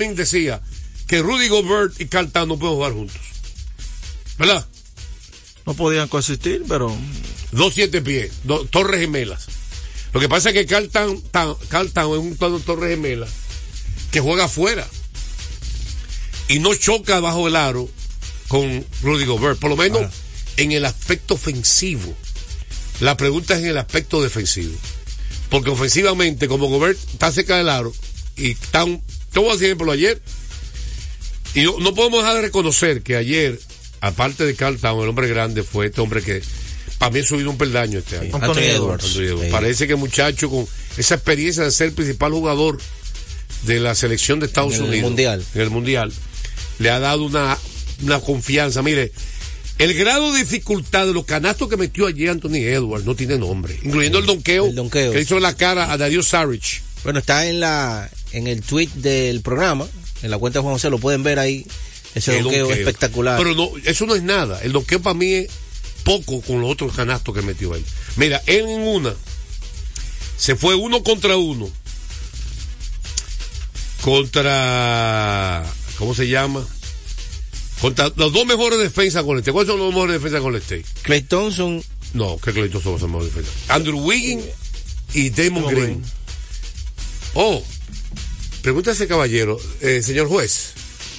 Decía que Rudy Gobert y Carl no pueden jugar juntos. ¿Verdad? No podían coexistir, pero. Dos siete pies, dos torres gemelas. Lo que pasa es que Carl es un torre gemela que juega afuera y no choca bajo el aro con Rudy Gobert, por lo menos en el aspecto ofensivo. La pregunta es en el aspecto defensivo. Porque ofensivamente, como Gobert está cerca del aro y Town, te voy a decir ejemplo ayer, y no, no podemos dejar de reconocer que ayer, aparte de Carl Town, el hombre grande fue este hombre que para mí ha subido un peldaño este año. Anthony Edwards. Anthony Edwards. Sí. Parece que el muchacho con esa experiencia de ser el principal jugador de la selección de Estados En el Unidos Mundial. en el mundial le ha dado una, una confianza. Mire, el grado de dificultad de los canastos que metió ayer Anthony Edwards no tiene nombre, incluyendo el donqueo, El donqueo. que hizo en la cara a Darío Saric. Bueno, está en la en el tweet del programa, en la cuenta de Juan José, lo pueden ver ahí. Ese donqueo donqueo. espectacular. Pero no, eso no es nada. El donqueo para mí es poco con los otros canastos que metió él. Mira, él en una se fue uno contra uno contra ¿cómo se llama? Contra los dos mejores defensas con el State. ¿Cuáles son los dos mejores defensas con el State? Clay Thompson, No, que Clayton son los mejores defensas. Andrew Wiggins y Damon. Green. Oh, pregúntale a ese caballero, eh, señor juez,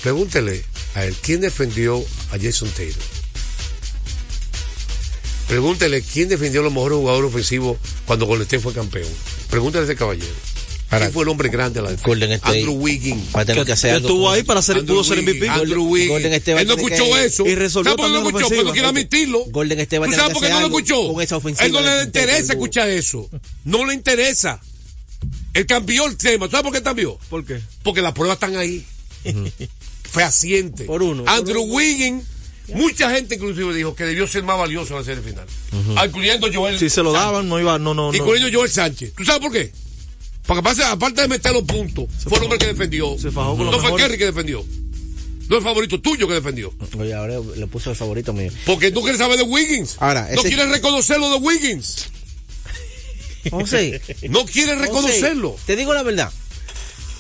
pregúntele a él, ¿quién defendió a Jason Taylor? Pregúntele quién defendió a los mejores jugadores ofensivos cuando Golden State fue campeón. Pregúntale a ese caballero. Ahora, ¿Quién fue el hombre grande de la defensa? Golden State. Andrew Wiggins. estuvo ahí para ser, Andrew pudo ser MVP. Andrew Wiggins. Él no escuchó que- eso. y resolvió ¿Sabes por qué no también escuchó? Porque no quiere admitirlo. Golden State va a ¿Tú tener sabes que por qué hacer no lo algo escuchó? con esa ofensiva Él no le interesa escuchar eso. No le interesa. Él cambió el tema. ¿Sabes por qué cambió? ¿Por qué? Porque las pruebas están ahí. Fehaciente. Por uno, Andrew. Wiggins, mucha gente inclusive dijo que debió ser más valioso en la serie final. Ah, Incluyendo Joel. Si se lo daban, no iba, no, no, no. Incluyendo Joel Sánchez. ¿Tú sabes por qué? Porque pasa, aparte de meter los puntos, fue el hombre que defendió. Se fajó con no fue mejores. Kerry que defendió. No el favorito tuyo que defendió. Oye, ahora le puso el favorito mío. Porque tú quieres saber de Wiggins. Ahora, no ese- quieres reconocerlo de Wiggins. José, No quieres reconocerlo. José, te digo la verdad.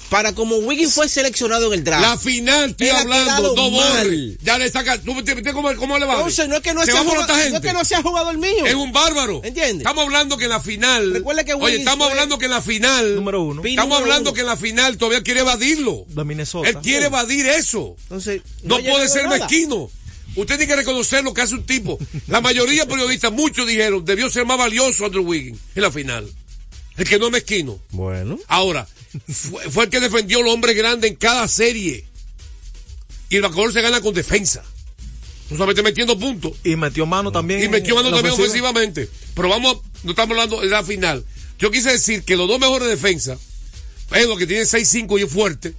Para como Wiggins fue seleccionado en el draft. La final, estoy hablando, no mal. Ya le saca. ¿Tú me entiendes cómo, cómo le va? Entonces, no es que no Se sea va por jugado, otra no gente. es que no sea jugador mío. Es un bárbaro. ¿Entiendes? Estamos hablando que en la final. Recuerda que Oye, Wiggins estamos fue- hablando que en la final. Número uno. Estamos número hablando uno. que en la final todavía quiere evadirlo. De Minnesota. Él quiere evadir eso. Entonces, No, puede ser nada. mezquino. Usted tiene que reconocer lo que hace un tipo. La mayoría de periodistas, muchos dijeron, debió ser más valioso Andrew Wiggins en la final. El que no es mezquino. Bueno. Ahora, fue, fue el que defendió al hombre grande en cada serie. Y el backcourt se gana con defensa. No solamente metiendo puntos. Y metió mano también. Y metió mano también ofensiva. ofensivamente. Pero vamos, no estamos hablando de la final. Yo quise decir que los dos mejores defensas, es lo que tiene 6-5 y es fuerte,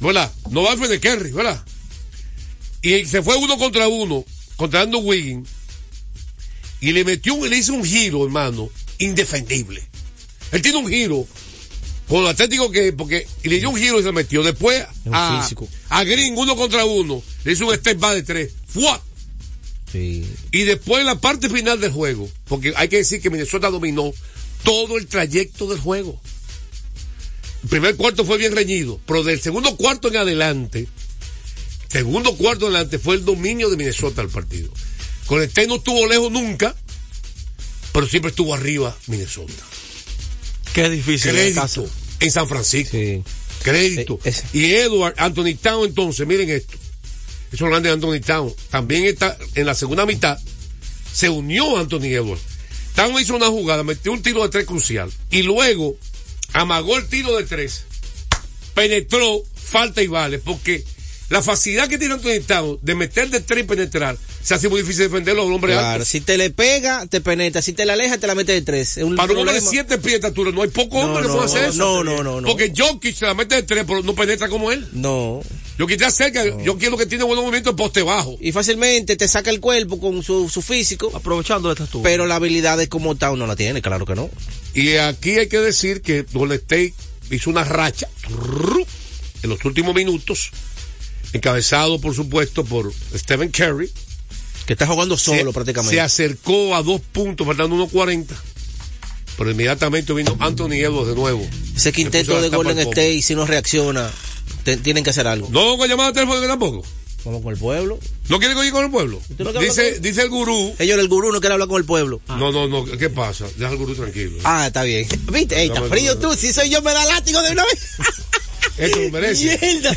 ¿verdad? No va a defender Kerry, ¿verdad? Y se fue uno contra uno, contra Andrew Wiggins, y le metió, un- le hizo un giro, hermano, indefendible. Él tiene un giro, con lo atlético que, porque, y le dio un giro y se metió. Después, un a, físico. a Green, uno contra uno, le hizo un step back de tres. ¡Fua! Sí. Y después en la parte final del juego, porque hay que decir que Minnesota dominó todo el trayecto del juego. El primer cuarto fue bien reñido, pero del segundo cuarto en adelante, segundo cuarto adelante fue el dominio de Minnesota al partido. Con el no estuvo lejos nunca, pero siempre estuvo arriba Minnesota. Qué difícil. en Crédito casa. en San Francisco. Sí. Crédito. Eh. Y Edward, Anthony Town, entonces, miren esto. Eso es grande de Anthony Town. También está en la segunda mitad. Se unió Anthony Edwards. Town hizo una jugada, metió un tiro de tres crucial. Y luego amagó el tiro de tres. Penetró, falta y vale. Porque la facilidad que tiene Anthony Town de meter de tres y penetrar, se hace muy difícil defenderlo a un hombre Claro, alto. si te le pega, te penetra. Si te la aleja, te la mete de tres. Es un Para un hombre de siete pies de estatura, no hay poco No, hombre que no, pueda hacer eso. no, no, no, no. Porque Jokic se la mete de tres, pero no penetra como él. No. Yo quité cerca, yo quiero que tiene buenos movimientos en poste bajo. Y fácilmente te saca el cuerpo con su, su físico. Aprovechando de estas tú. Pero la habilidad de como Town no la tiene, claro que no. Y aquí hay que decir que Golden State hizo una racha en los últimos minutos, encabezado por supuesto por Stephen Curry. Que está jugando solo se, prácticamente. se acercó a dos puntos, faltando 1.40. Pero inmediatamente vino Anthony Edwards de nuevo. Ese quinteto de Golden. State, si no reacciona, te- tienen que hacer algo. No con llamada telefónica tampoco. Vamos con el pueblo. ¿No quiere ir con el pueblo? ¿Tú no quieres Dice, con- dice el gurú. Ellos, el gurú, no quiere hablar con el pueblo. No, no, no. ¿Qué pasa? Deja al gurú tranquilo. Ah, está bien. ¿Viste? Ey, está frío tú. Si soy yo, me da látigo de una vez. Esto lo merece. Mierda.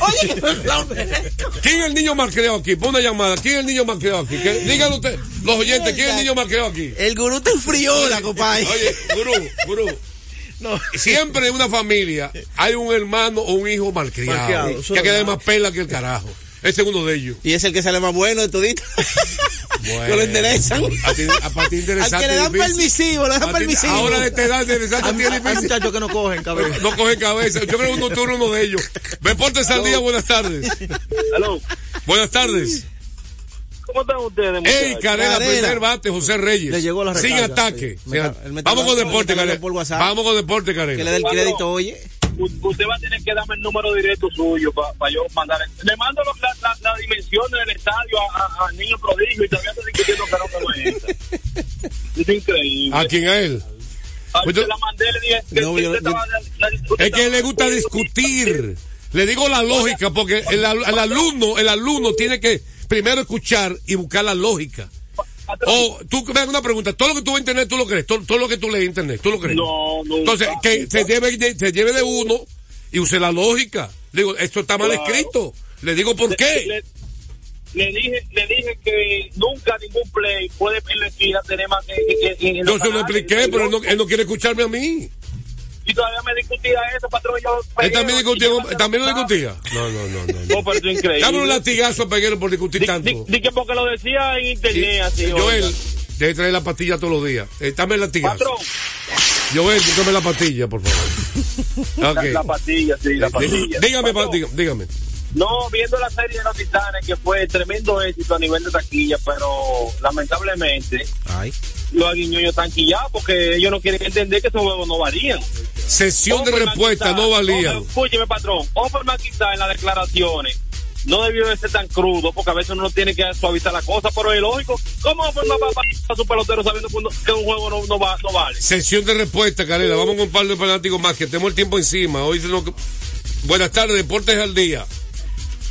Oye, que me lo merezco. ¿Quién es el niño más creado aquí? Pon una llamada. ¿Quién es el niño más creado aquí? ¿Qué- Díganlo usted, los oyentes, ¿quién es el niño más creado aquí? El gurú te enfrió, compadre. Oye, gurú, gurú. No. Siempre en una familia hay un hermano o un hijo malcriado. Malcriado, que queda más pela que el carajo. Ese es uno de ellos. Y es el que sale más bueno de todito. que lo enderezan. A ti, a, para ti Al interesante. que le dan difícil. permisivo, le dan permisivo. Ahora de esta edad interesante Hay, tiene hay difícil. muchachos que no cogen cabeza. No coge cabeza. Yo creo que uno, eres uno de ellos. Deportes al día, buenas tardes. Aló, Buenas tardes. ¿cómo están ustedes, Ey, muchachos? Carela, Carela. primer bate, José Reyes. Le llegó la Sin recarga, ataque. sí. Sin Me a- está- él me está Vamos con deporte, me está mandando Carela. por WhatsApp. Vamos con deporte, Que le Carela. dé el crédito, oye. Usted va a tener que darme el número directo suyo para yo mandar. Le mando los- la, la, la dimensión del estadio a, a, a Niño Prodigio y todavía está discutiendo que no, no es esa. Es increíble. ¿A quién? A él. Pues la mandé, le dije que, No, yo- estaba- la- Es que a él le gusta discutir. Le digo la lógica, porque el, al- el alumno, el alumno tiene que primero escuchar y buscar la lógica. O tú, me hago una pregunta, todo lo que tú ves en internet, tú lo crees, todo, todo lo que tú lees en internet, tú lo crees. No, no. Entonces, que se lleve, de- se lleve de uno y use la lógica. Digo, esto está mal Claro. escrito. Le digo por qué. Le, le dije, le dije que nunca ningún play puede la esquina tener más que. que- Yo se lo expliqué, pero él no, él no quiere escucharme a mí. Y todavía me discutía eso, patrón. Yo, también discutía, también lo discutía. No, no, no, no. No, pero esto es increíble. Dame un latigazo a Peguero por discutir Di, tanto. di- di que porque lo decía en internet así. Joel, debe traer la pastilla todos los días. Eh, dame el latigazo. Patrón, Joel, búscame la pastilla, por favor. la, pastilla, sí, la pastilla. Dígame, pa- Patrón, dígame, dígame. No, viendo la serie de los titanes, que fue tremendo éxito a nivel de taquilla, pero lamentablemente Ay. los aguiñoños están quillados porque ellos no quieren entender que esos juegos no valían. Sesión de respuesta no valía. Offer- Escúcheme, patrón. Offerman quizá en las declaraciones no debió de ser tan crudo porque a veces uno tiene que suavizar la cosa, pero es lógico. ¿Cómo Offerman va a a su pelotero sabiendo que, un juego no, no, va, no vale? Sesión de respuesta, Carela. Vamos con un par de fanáticos más que tenemos el tiempo encima. Hoy se nos- Buenas tardes, Deportes al día.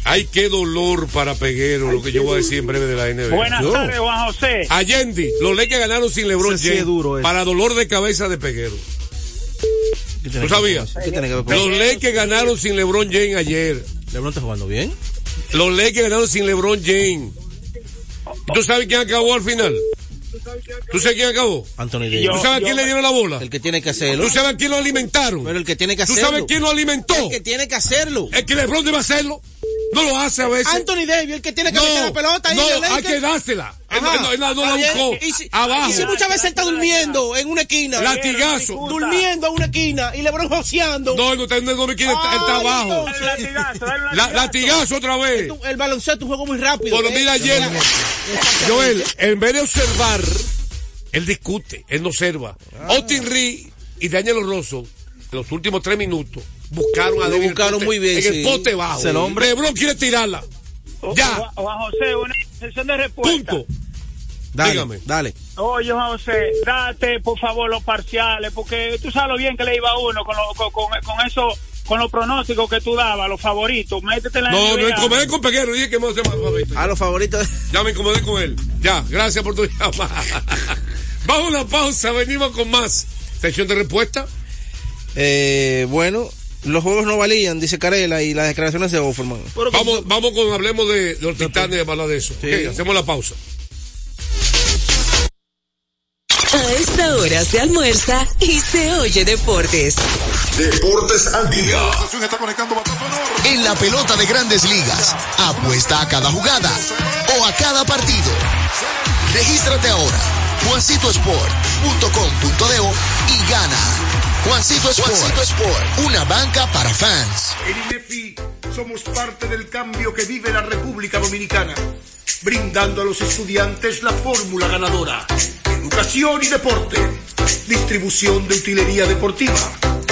Ay, qué dolor para Peguero, lo que yo voy a decir en breve de la NBA. Buenas tardes, Juan José. Allende, los Lakers ganaron sin LeBron sí James es duro para dolor de cabeza de Peguero. ¿Qué tiene ¿Tú ver sabías? ¿Qué que ver Los? Lakers ganaron sin LeBron James ayer. LeBron está jugando bien. Los Lakers ganaron sin LeBron James. ¿Tú sabes quién acabó al final? ¿Tú sabes quién acabó? Anthony Davis. ¿Tú sabes a quién le dieron la bola? El que tiene que hacerlo. ¿Tú sabes a quién lo alimentaron? Pero el que tiene que ¿Tú hacerlo. sabes quién lo alimentó? El que tiene que hacerlo. Es que LeBron debe hacerlo. No lo hace a veces. Anthony Davis, el que tiene que no, meter la pelota ahí no, en el hay que dársela. Él, él no- él no la buscó. Y si, abajo. y si muchas veces está durmiendo en una esquina. Latigazo. Durmiendo en una esquina y LeBron joseando. No, él no está, él no me quiere, está, está abajo. un latigazo, dale un La- latigazo. latigazo otra vez. Tú- El baloncesto es un juego muy rápido. Bueno, ¿eh? mira ayer, Joel, en vez de observar, él discute, él no observa. Ah. Austin Reed y Daniel Rosso, en los últimos tres minutos, buscaron a Lo David buscaron Pote- muy bien, En sí. el pote bajo. El hombre. Lebron quiere tirarla. Ya, Juan Juan José, una sesión de respuesta. punto. Dale, Dígame. Dale. Oye, Juan José, date por favor los parciales, porque tú sabes lo bien que le iba a uno con, lo- con, con, con eso, con los pronósticos que tú dabas, los favoritos. Métete en la No, me incomodé con Peguero, dije que me hace más favorito. A los favoritos. Ya me incomodé con él. Ya, gracias por tu llamada. Vamos a una pausa, venimos con más. Sección de respuesta. Eh, bueno, los juegos no valían, dice Carela, y las declaraciones de Offerman. Vamos, vamos con, hablemos de, de los titanes y hablar de eso. Sí. Hacemos la pausa. A esta hora se almuerza y se oye deportes. Deportes al día. En la pelota de grandes ligas, apuesta a cada jugada o a cada partido. Regístrate ahora, juancitosport.com.de y gana. Juancito Sport, Juancito Sport, una banca para fans. En INEFI somos parte del cambio que vive la República Dominicana, brindando a los estudiantes la fórmula ganadora. Educación y deporte, distribución de utilería deportiva,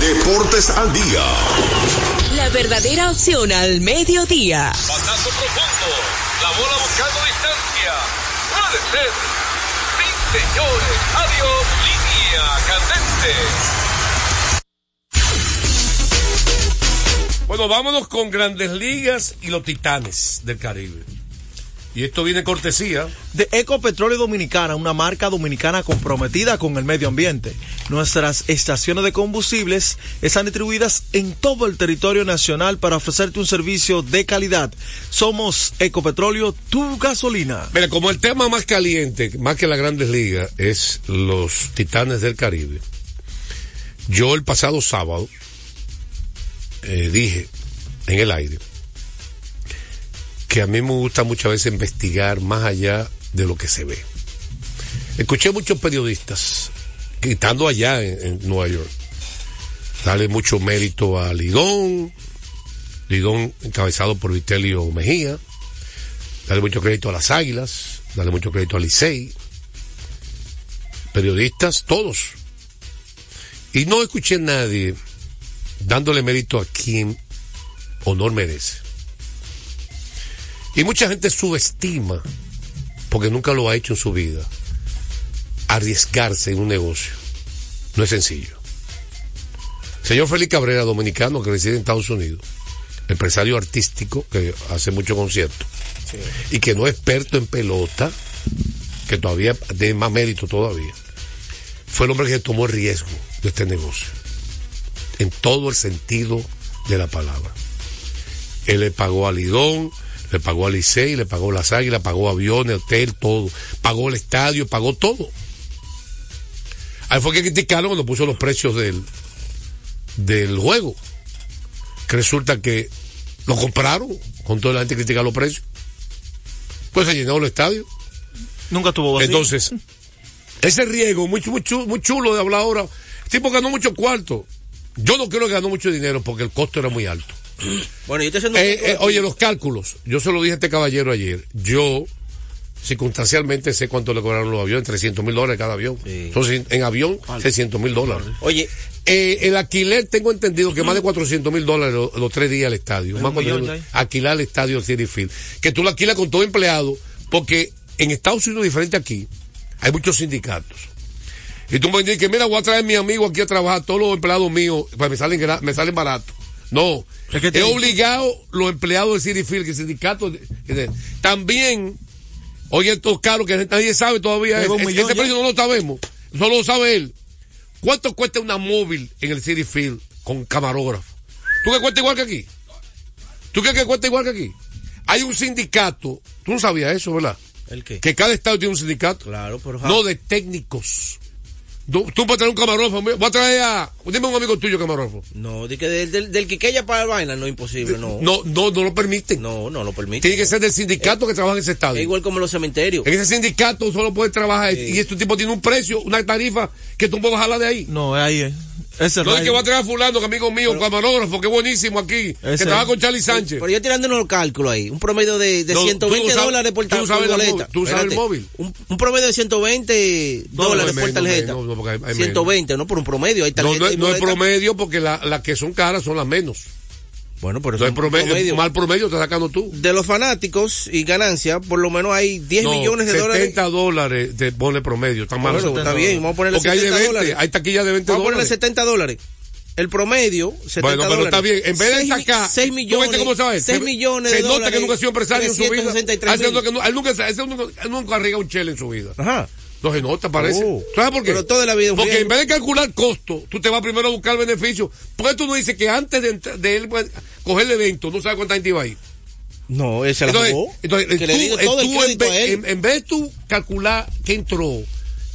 Deportes al día. La verdadera opción al mediodía. Pasazo profundo. La bola buscando distancia. Puede ser. Sí, señores. Adiós. Línea candente. Bueno, vámonos con Grandes Ligas y los Titanes del Caribe. Y esto viene cortesía. De Ecopetróleo Dominicana, una marca dominicana comprometida con el medio ambiente. Nuestras estaciones de combustibles están distribuidas en todo el territorio nacional para ofrecerte un servicio de calidad. Somos Ecopetróleo, tu gasolina. Mira, como el tema más caliente, más que las Grandes Ligas, es los Titanes del Caribe. Yo el pasado sábado eh, dije en el aire que a mí me gusta muchas veces investigar más allá de lo que se ve. Escuché muchos periodistas, estando allá en, Nueva York, darle mucho mérito a Lidón, Lidón encabezado por Vitelio Mejía, darle mucho crédito a las Águilas, darle mucho crédito a Licey, periodistas, todos. Y no escuché a nadie dándole mérito a quien honor merece. Y mucha gente subestima, porque nunca lo ha hecho en su vida, arriesgarse en un negocio. No es sencillo. Señor Félix Cabrera, dominicano que reside en Estados Unidos, empresario artístico que hace mucho concierto y que no es experto en pelota, que todavía tiene más mérito todavía, fue el hombre que tomó el riesgo de este negocio, en todo el sentido de la palabra. Él le pagó a Lidón, le pagó a Licey, le pagó las águilas, pagó aviones, hotel, todo, pagó el estadio, pagó todo. Ahí fue que criticaron cuando puso los precios del, del juego. Que resulta que lo compraron, con toda la gente critica los precios. Pues se llenó el estadio. Nunca tuvo vacío. Entonces, ese riesgo, muy, muy, chulo, muy chulo de hablar ahora. El tipo ganó mucho cuarto. Yo no creo que ganó mucho dinero porque el costo era muy alto. Bueno, yo haciendo Eh, eh, oye, los cálculos. Yo se lo dije a este caballero ayer. Yo, circunstancialmente, sé cuánto le cobraron los aviones. 300 mil dólares cada avión. Entonces, en avión, 600 mil dólares. Oye, Eh, el alquiler, tengo entendido que más de 400 mil dólares los, los tres días al estadio. Más millón alquilar el estadio City Field. Que tú lo alquilas con todo empleado, porque en Estados Unidos, diferente aquí, hay muchos sindicatos. Y tú me dices que, mira, voy a traer a mi amigo aquí a trabajar, todos los empleados míos, pues me salen, me salen baratos. No, Es que te- es obligado los empleados del City Field, que el sindicato. que también, oye, esto es caro que nadie sabe todavía. Millón ese ya. precio no lo sabemos, solo lo sabe él. ¿Cuánto cuesta una móvil en el City Field con camarógrafo? ¿Tú que cuesta igual que aquí? ¿Tú crees que cuesta igual que aquí? Hay un sindicato, tú no sabías eso, ¿verdad? ¿el qué? Que cada estado tiene un sindicato. Claro, pero... No, de técnicos. Tú, tú puedes traer un camarógrafo. Voy a traer a. Dime un amigo tuyo camarógrafo. No, de que del, del, del Quiqueya para el vaina no es imposible, no. No, no, no lo permiten. No, no lo permite. Tiene que ser del sindicato que trabaja en ese Es estadio. igual como los cementerios. En ese sindicato solo puede trabajar Sí. y este tipo tiene un precio, una tarifa que tú no puedes bajarla de ahí. No, ahí es. Ese No es que va a traer a fulano, que amigo mío, camarógrafo, que buenísimo aquí, que trabaja con Charlie Sánchez. Pero yo tirando los cálculos ahí, un promedio de, de No, 120 tú no sabes- dólares por, tú ta- no sabes por la móvil, tú sabes el móvil. Un, un promedio de 120 dólares no, por menos, tarjeta. menos, hay- hay 120, no por un promedio, hay No, tarjeta no, no es promedio porque la- las que son caras son las menos. Bueno, pero No es es un promedio, promedio. mal promedio estás sacando tú. De los fanáticos y ganancias, por lo menos hay 10 No, millones de 70 dólares. dólares te pone promedio, está mal. Bueno, está bien, vamos a ponerle Porque hay de 70 20, dólares. hay taquillas de 20 Vamos a ponerle dólares. 70 dólares. El promedio, 70 Bueno, pero dólares. está bien. En vez de sacar. 6 ¿tú millones. viste cómo sabes? 6 Se- millones Se de nota dólares. que nunca ha sido empresario en su vida. 363 Hace que él nunca, ese nunca, él nunca arriesga un chele en su vida. Ajá. No se nota, parece. Oh. ¿Sabes por qué? Pero toda la vida Porque riesgo. en vez de calcular costo, tú te vas primero a buscar beneficio. ¿Por qué tú no dices que antes de, de él pues, coger el evento, no sabes cuánta gente iba ahí? No, él se la Entonces, jugó. entonces, que tú, le el en, a vez, él. en- en vez de tú calcular qué entró,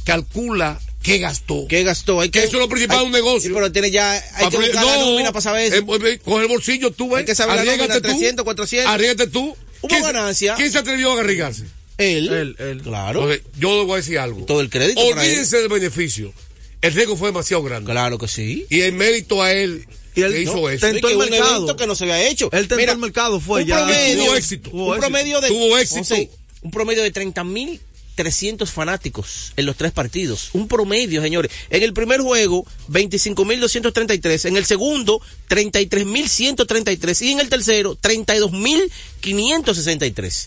calcula qué gastó. ¿Qué gastó? Hay Que eso es lo principal de un negocio. Sí, pero tiene ya, hay que buscar la no, nómina para saber eso. eh, eh, coge el bolsillo tú, ves. Hay que saber la nómina, tú. 300, 400. Arriégate tú. Hubo ¿Quién se- ganancia. ¿Quién se atrevió a arriesgarse? Él, Él, él. claro. Entonces, yo le voy a decir algo. Todo el crédito Olvídense del beneficio. el riesgo fue demasiado grande. Claro que sí. Y el mérito a él Y él que hizo no, eso. tentó Es el que un mercado. evento que no se había hecho. Él tentó Mira, el mercado, fue un ya. promedio, Tuvo éxito. Tuvo un éxito. promedio de Tuvo éxito. José, un promedio de 30 mil 300 fanáticos en los tres partidos. Un promedio, señores. En el primer juego, 25.233. En el segundo, 33.133. Y en el tercero, 32.563.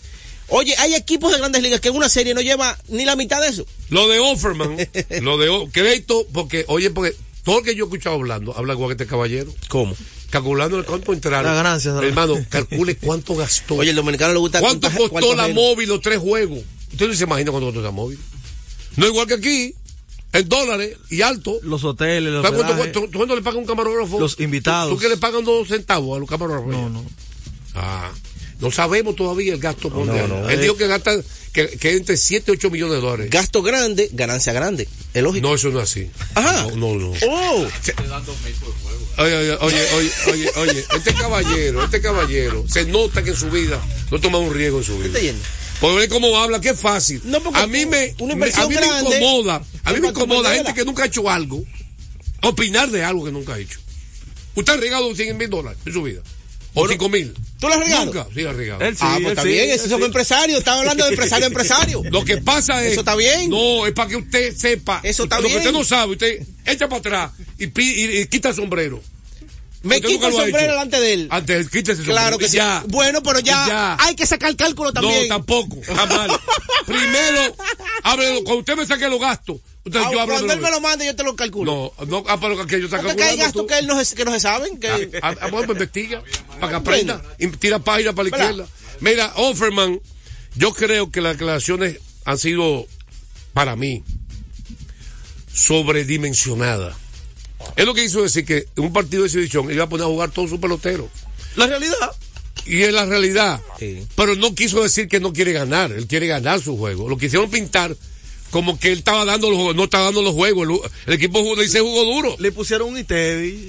Oye, hay equipos de grandes ligas que en una serie no lleva ni la mitad de eso. Lo de Offerman, lo de O- crédito, porque, oye, porque todo el que yo he escuchado hablando, habla igual que este caballero. ¿Cómo? Calculando el cuánto entraron. La ganancia. Hermano, calcule cuánto gastó. Oye, el dominicano le gusta ¿Cuánto cuánto- costó cuánto la móvil los tres juegos? Usted no se imagina cuánto costó esa móvil. No igual que aquí, en dólares y alto. Los hoteles, los ¿Sabes cuánto, cuánto- cuánto le paga un camarógrafo? Los invitados. ¿Tú, tú que le pagan dos centavos a los camarógrafos? No, no. Ah, no sabemos todavía el gasto. por no, no. Él dijo que gasta que, que entre 7 y 8 millones de dólares. Gasto grande, ganancia grande. Es lógico. No, eso no es así. Ajá. No, no, no. Oh. Oye, oye, oye, oye, oye, oye, este caballero, este caballero, se nota que en su vida no toma un riesgo en su ¿Qué vida. Por ver cómo habla, qué fácil. No, a mí me, una inversión a mí me incomoda, a mí me incomoda gente que nunca ha hecho algo, opinar de algo que nunca ha hecho. Usted ha regado 100 mil dólares en su vida, o 5 mil. ¿Tú lo has regado? Nunca, sí, ha regado. Él sí, ah, pues él está sí, bien, él son sí. empresarios. Estaba hablando de empresario a empresario. Lo que pasa es. Eso está bien. No, es para que usted sepa. Eso está lo que bien. usted no sabe, usted echa para atrás y, y- y quita el sombrero. Me quito el lo sombrero delante de él. Antes, quítese el sombrero. Claro que sí. ya. Bueno, pero ya, ya. hay que sacar cálculo también. No, tampoco. Jamás. Primero, háblelo. Cuando usted me saque los gastos, usted, Ah, yo hablo cuando él me lo mande, yo te lo calculo. No, no, ah, pero que yo saco Porque hay gastos que, él no se, que no se saben. Que... Ah, ah, bueno, pues investiga, para que aprenda, y tira página para la ¿Verdad? izquierda. Mira, Offerman, yo creo que las declaraciones han sido, para mí, sobredimensionadas. Es lo que hizo decir que en un partido de exhibición iba a poner a jugar todo su pelotero. La realidad. Y es la realidad. Sí. Pero no quiso decir que no quiere ganar. Él quiere ganar su juego. Lo quisieron pintar como que él estaba dando los juegos. No está dando los juegos. El, el equipo jugó- dice jugó duro. Le pusieron un ITEVI.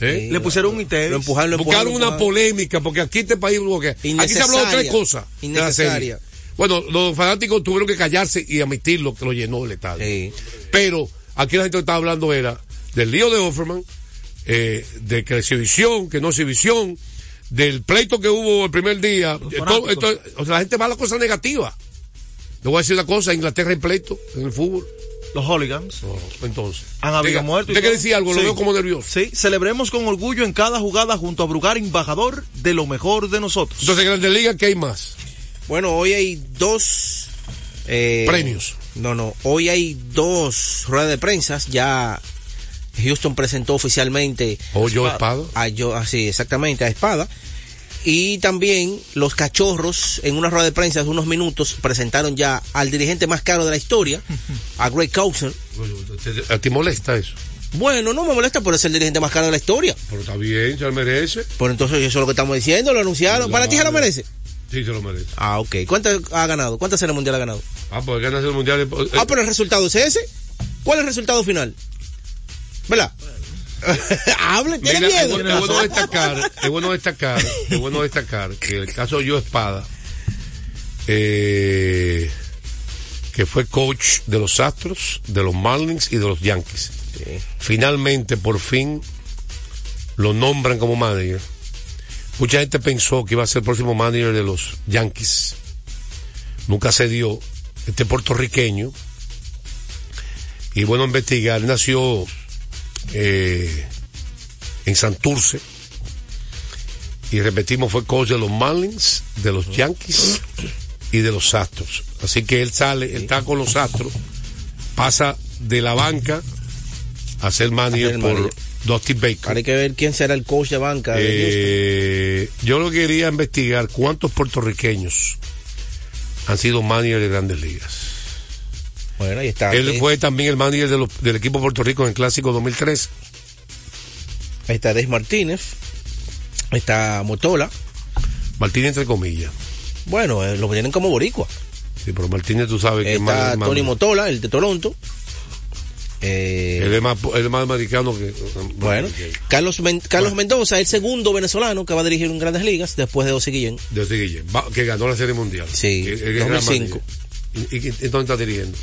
¿eh? Le pusieron un ITEVI. Lo empujaron, lo Buscaron empujaron, una lo empujaron. polémica, porque aquí este país porque aquí se habló de tres Innecesaria. cosas. Innecesaria. Bueno, los fanáticos tuvieron que callarse y admitirlo que lo llenó el estadio. Sí. Pero aquí la gente que estaba hablando era del lío de Offerman, eh, de que exhibición, que no exhibición, del pleito que hubo el primer día. Todo- fanáticos. esto- o sea, la gente va a la cosa negativa. Le voy a decir una cosa, en Inglaterra hay pleito en el fútbol. Los hooligans. No, entonces. Han habido muertos. ¿Usted decir algo? Lo Sí. veo como nervioso. Sí, celebremos con orgullo en cada jugada junto a Brugar, embajador de lo mejor de nosotros. Entonces, en Grandes Ligas, ¿qué hay más? Bueno, hoy hay dos eh, Premios. No, no. Hoy hay dos ruedas de prensa. Ya Houston presentó oficialmente O yo espada. a yo, así exactamente a Espada. Y también los cachorros, en una rueda de prensa de unos minutos, presentaron ya al dirigente más caro de la historia, a Greg Coulson. ¿A ti molesta eso? Bueno, no me molesta, pero es el dirigente más caro de la historia. Pero está bien, se lo merece. Por entonces eso es lo que estamos diciendo, lo anunciaron. ¿Para ti se lo merece? Sí, se lo merece. Ah, ok. ¿Cuántas ha ganado? ¿Cuántas series mundial ha ganado? Ah, pues ganas el mundial. eh, Ah, pero el resultado es ese. ¿Cuál es el resultado final? ¿Verdad? Hable, tiene Mira, miedo. es bueno destacar, es bueno destacar, es bueno destacar que el caso de Yo Espada, eh, que fue coach de los Astros, de los Marlins y de los Yankees. Finalmente, por fin, lo nombran como manager. Mucha gente pensó que iba a ser el próximo manager de los Yankees. Nunca se dio. Este puertorriqueño. Y bueno, investigar. Él nació eh, en Santurce. Y repetimos, fue coach de los Marlins, de los Yankees y de los Astros. Así que él sale, él está con los Astros, pasa de la banca a ser manager por. Dusty Baker. Hay que ver quién será el coach de banca. de Eh, yo lo quería investigar cuántos puertorriqueños han sido manager de grandes ligas. Bueno, ahí está. Él Eh, fue también el manager de los- del equipo de Puerto Rico en el Clásico 2003. Ahí está Des Martínez. Ahí está Motola. Martínez entre comillas. Bueno, eh, lo tienen como boricua. Sí, pero Martínez tú sabes que es más, Tony Motola, el de Toronto. Eh, él es más, él es más americano que... bueno, Carlos, Men- Carlos Mendoza, el segundo venezolano que va a dirigir en Grandes Ligas después de José Guillén. De ese Guillén, que ganó la Serie Mundial. Sí, Que- que es gran 2005. manager. ¿Y, y, y dónde está dirigiendo?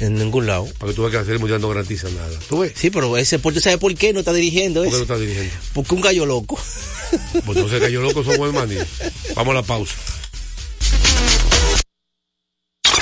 En ningún lado. Para que tú veas que la Serie Mundial no garantiza nada. ¿Tú ves? Sí, pero ese deporte, ¿sabe por qué no está dirigiendo ¿Por qué eso? no está dirigiendo? Porque un gallo loco. Pues entonces Gallo Loco son buen maní. Vamos a la pausa.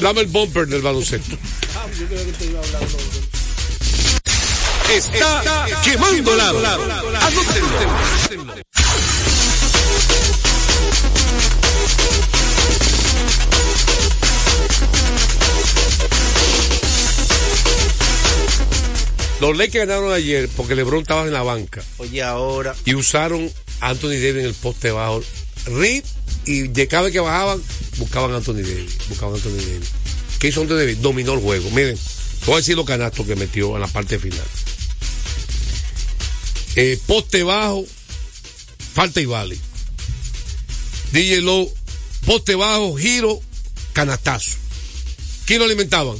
Dame el bumper del baloncesto. Está, quemando lado. Anótenlo. Los Lakers ganaron ayer porque LeBron estaba en la banca Oye, ahora. y usaron a Anthony Davis en el poste bajo. Reed y de cada vez que bajaban, buscaban a Anthony Davis. Buscaban a Anthony Davis. ¿Qué hizo Anthony Davis? Dominó el juego. Miren, voy a decir los canastos que metió en la parte final. Eh, poste bajo, falta y vale. DJ Low, poste bajo, giro, canastazo. ¿Quién lo alimentaban?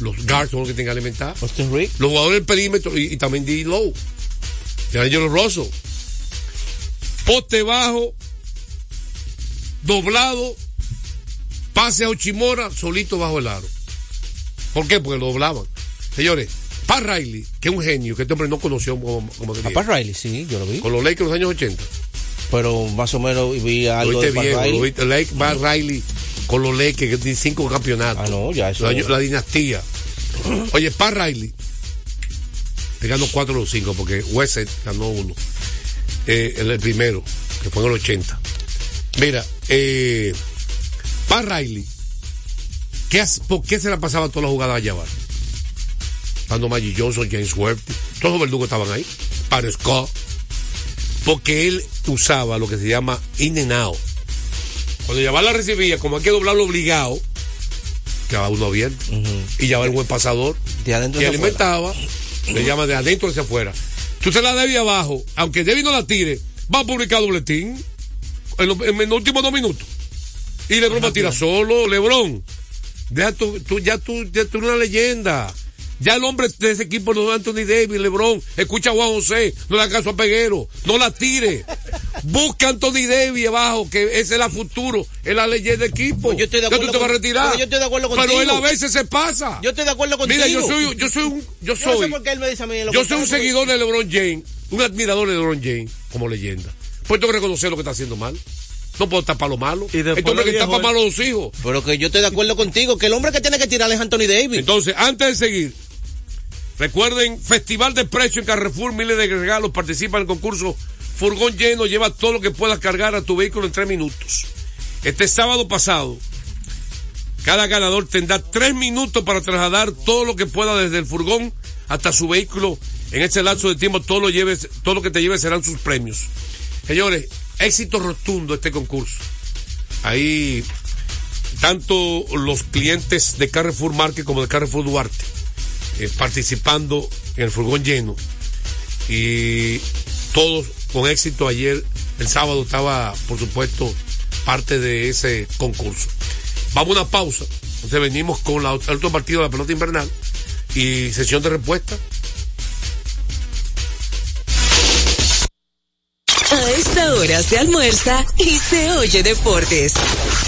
Los guards son los que tienen que alimentar. Austin Reed. Los jugadores del perímetro y, y también DJ Low. Y Angelo Rosso. Poste bajo, doblado, pase a Ochimora, solito bajo el aro. ¿Por qué? Porque lo doblaban. Señores, Pat Riley, que es un genio, que este hombre no conoció como, como A. Pat Riley, sí, yo lo vi. Con los Lakers en los años 80. Pero más o menos vi Lo algo viste de Pat bien, Riley. lo viste. Lake, Pat Riley con los Lakers, que tiene cinco campeonatos. Ah, no, ya eso. La dinastía. Oye, Pat Riley, le ganó cuatro de los cinco, porque Wesset ganó uno. Eh, el primero, que fue en el 80. Mira, eh, Pat Riley, ¿qué ¿por qué se la pasaba todas las jugadas allá abajo? Cuando Maggie Johnson, James Worthy, todos los verdugos estaban ahí. Para Scott. Porque él usaba lo que se llama in and out. Cuando Yabar la recibía, como hay que doblarlo obligado, quedaba uno abierto. Y Yabar es un buen pasador. De adentro y hacia alimentaba, le llama de adentro hacia afuera. Tú te la debes abajo, aunque Debbie no la tire, va a publicar dobletín en, los- en los últimos dos minutos. Y Lebron va a tirar solo, Lebron. Deja tú, tú- ya tú, ya tú eres una leyenda. Ya el hombre de ese equipo no es Anthony Davis, Lebron. Escucha a Juan José, no le haga caso a Peguero, no la tire. Busca a Anthony Davis abajo, que ese es el futuro, es la leyenda del equipo. Pues yo estoy de Ya acuerdo tú te vas a retirar. pero yo estoy de acuerdo Pero él a veces se pasa. Yo estoy de acuerdo contigo. Mira, yo soy, yo soy un, yo Yo no sé soy, por qué él me dice a mí lo yo soy un seguidor de LeBron James, un admirador de LeBron James como leyenda. Pues tengo que reconocer lo que está haciendo mal. No puedo tapar lo malo. Y después Este hombre que viejo, tapa malo a los hijos. Pero que yo estoy de acuerdo contigo, que el hombre que tiene que tirar es Anthony Davis. Entonces, antes de seguir, recuerden, Festival de Precio en Carrefour, miles de regalos, participa en el concurso Furgón lleno, lleva todo lo que puedas cargar a tu vehículo en tres minutos. Este sábado pasado, cada ganador tendrá tres minutos para trasladar todo lo que pueda desde el furgón hasta su vehículo. En ese lapso de tiempo, todo lo, lleves, todo lo que te lleves serán sus premios. Señores, éxito rotundo este concurso. Ahí tanto los clientes de Carrefour Market como de Carrefour Duarte eh, participando en el furgón lleno. Y todos con éxito. Ayer el sábado estaba por supuesto parte de ese concurso. Vamos a una pausa. Entonces venimos con el otro partido de la pelota invernal y sesión de respuesta A esta hora se almuerza y se oye deportes.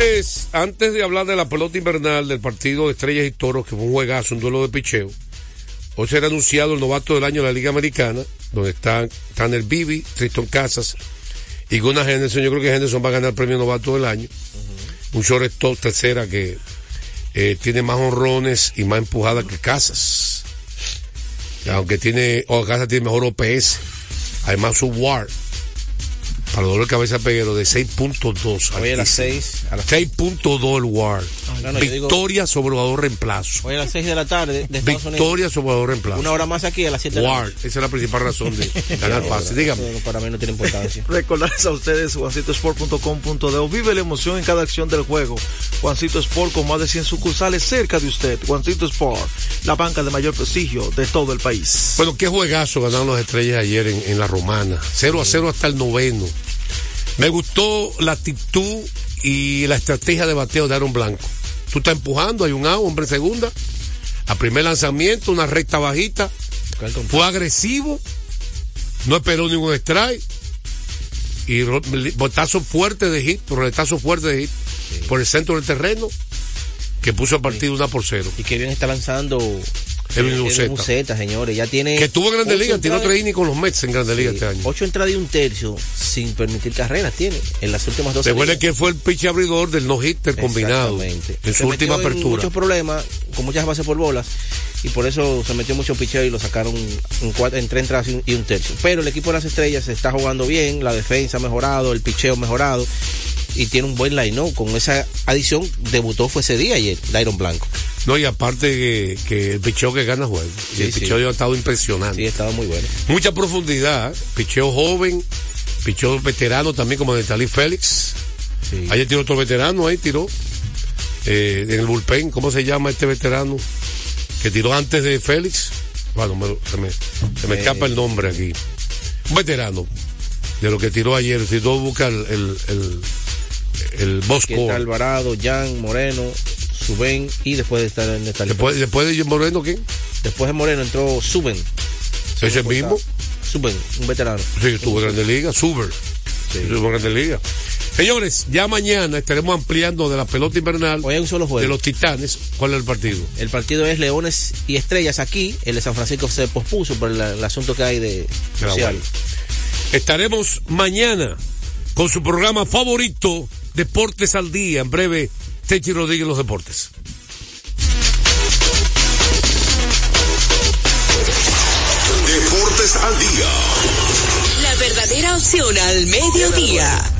Es, antes de hablar de la pelota invernal del partido de Estrellas y Toros, que fue un juegazo, un duelo de picheo, hoy será anunciado el novato del año de la Liga Americana, donde están Tanner Bibi, Tristan Casas y Gunnar Henderson. Yo creo que Henderson va a ganar el premio novato del año. Un shortstop tercera que eh, tiene más honrones y más empujada que Casas. Aunque tiene, o Casas tiene mejor OPS. Además su WAR para dolor de cabeza peguero de 6.2. Hoy a las 6. 6.2 el WAR. No, no, yo digo- Victoria sobre jugador reemplazo. Hoy a las 6 de la tarde de. Victoria sobre jugador reemplazo. Una hora más aquí a las 7 de la WAR. Esa es la principal razón de ganar pase. Dígame. Eso Para mí no tiene importancia. Recordarles a ustedes juancitosport.com.de vive la emoción en cada acción del juego. Juancito Sport con más de 100 sucursales cerca de usted. Juancito Sport, la banca de mayor prestigio de todo el país. Bueno, qué juegazo ganaron las estrellas ayer en, en la romana. 0 a 0 hasta el noveno. Me gustó la actitud y la estrategia de bateo de Aaron Blanco. Tú estás empujando, hay un out, hombre en segunda. A primer lanzamiento, una recta bajita. Fue agresivo. No esperó ningún strike. Y botazo fuerte de hit, roletazo fuerte de hit por el centro del terreno que puso el partido una por cero. Y que bien está lanzando Edwin Edwin Uceta. Uceta, señores. Ya tiene. Que estuvo en Grandes Ligas, tiene otro inning con los Mets en Grandes Ligas este año. Ocho entradas y un tercio sin permitir carreras tiene en las últimas dos Recuerden salidas. que fue el pitch abridor del no-hitter combinado Exactamente. en Se su última en apertura. muchos problemas, con muchas bases por bolas, y por eso se metió mucho picheo y lo sacaron en, cuatro, en tres entradas y un, tercio. Pero el equipo de las estrellas se está jugando bien, la defensa ha mejorado, el picheo mejorado, y tiene un buen line ¿no? Con esa adición, debutó fue ese día ayer, Dairon Blanco. No, y aparte que, que el picheo que gana juego. Y Sí, el sí. picheo ha estado impresionante. Sí, ha estado muy bueno. Mucha profundidad. Picheo joven, picheo veterano también como Netalí Félix. Ayer tiró otro veterano ahí, tiró. Eh, en el bullpen, ¿cómo se llama este veterano? Que tiró antes de Félix. Bueno, me- se me, se me Eh. escapa el nombre aquí. Un veterano de lo que tiró ayer. Si tú buscas el, el, el, el score. Alvarado, Jan, Moreno, Suben, y después de estar en el Después, después de Moreno, ¿quién? Después de Moreno entró Suben. ¿Ese mismo? Suben, un veterano. Sí, estuvo en Grande Liga, Suber. Estuvo en Grande Liga. Señores, ya mañana estaremos ampliando de la pelota invernal Hoy hay un solo juego. de los Titanes. ¿Cuál es el partido? El partido es Leones y Estrellas aquí. El de San Francisco se pospuso por el, el asunto que hay de Será social. bueno. Estaremos mañana con su programa favorito, Deportes al Día. En breve, Techi Rodríguez los deportes. Deportes al día. La verdadera opción al mediodía.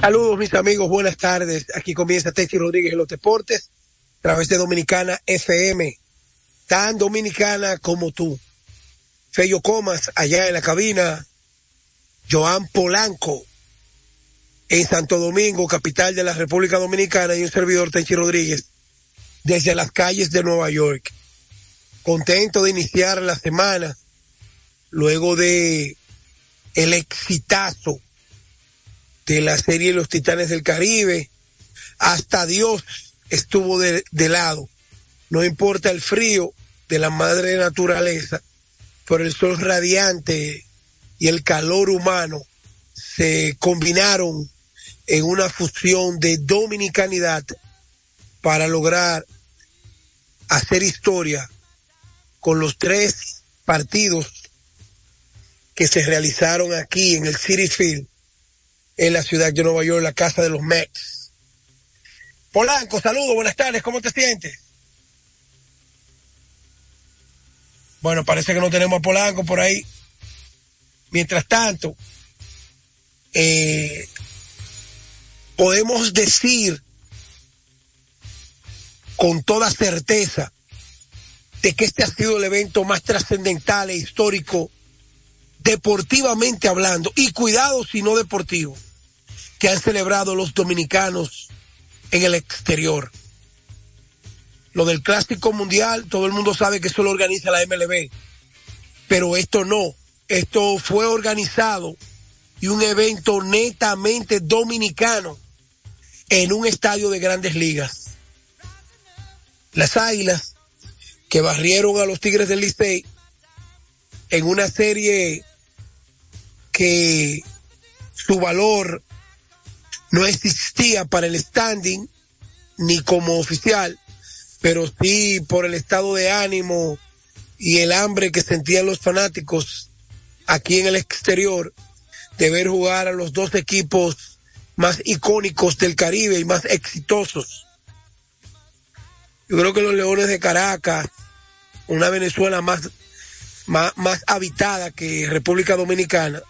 Saludos mis amigos, buenas tardes. Aquí comienza Teti Rodríguez en los deportes a través de Dominicana FM, tan dominicana como tú. Fello Comas allá en la cabina, Joan Polanco en Santo Domingo, capital de la República Dominicana y un servidor Tenchi Rodríguez desde las calles de Nueva York. Contento de iniciar la semana luego de el exitazo de la serie Los Titanes del Caribe. Hasta Dios estuvo de, de lado. No importa el frío de la madre naturaleza, pero el sol radiante y el calor humano se combinaron en una fusión de dominicanidad para lograr hacer historia con los tres partidos que se realizaron aquí en el City Field en la ciudad de Nueva York, la casa de los Mets. Polanco, saludos, buenas tardes, ¿cómo te sientes? Bueno, parece que no tenemos a Polanco por ahí. Mientras tanto, eh, podemos decir con toda certeza de que este ha sido el evento más trascendental e histórico deportivamente hablando, y cuidado si no deportivo, que han celebrado los dominicanos en el exterior. Lo del Clásico Mundial, todo el mundo sabe que eso lo organiza la MLB, pero esto no, esto fue organizado y un evento netamente dominicano en un estadio de grandes ligas. Las Águilas, que barrieron a los Tigres del Licey en una serie que su valor no existía para el standing ni como oficial, pero sí por el estado de ánimo y el hambre que sentían los fanáticos aquí en el exterior de ver jugar a los dos equipos más icónicos del Caribe y más exitosos. Yo creo que los Leones de Caracas, una Venezuela más, más, más habitada que República Dominicana,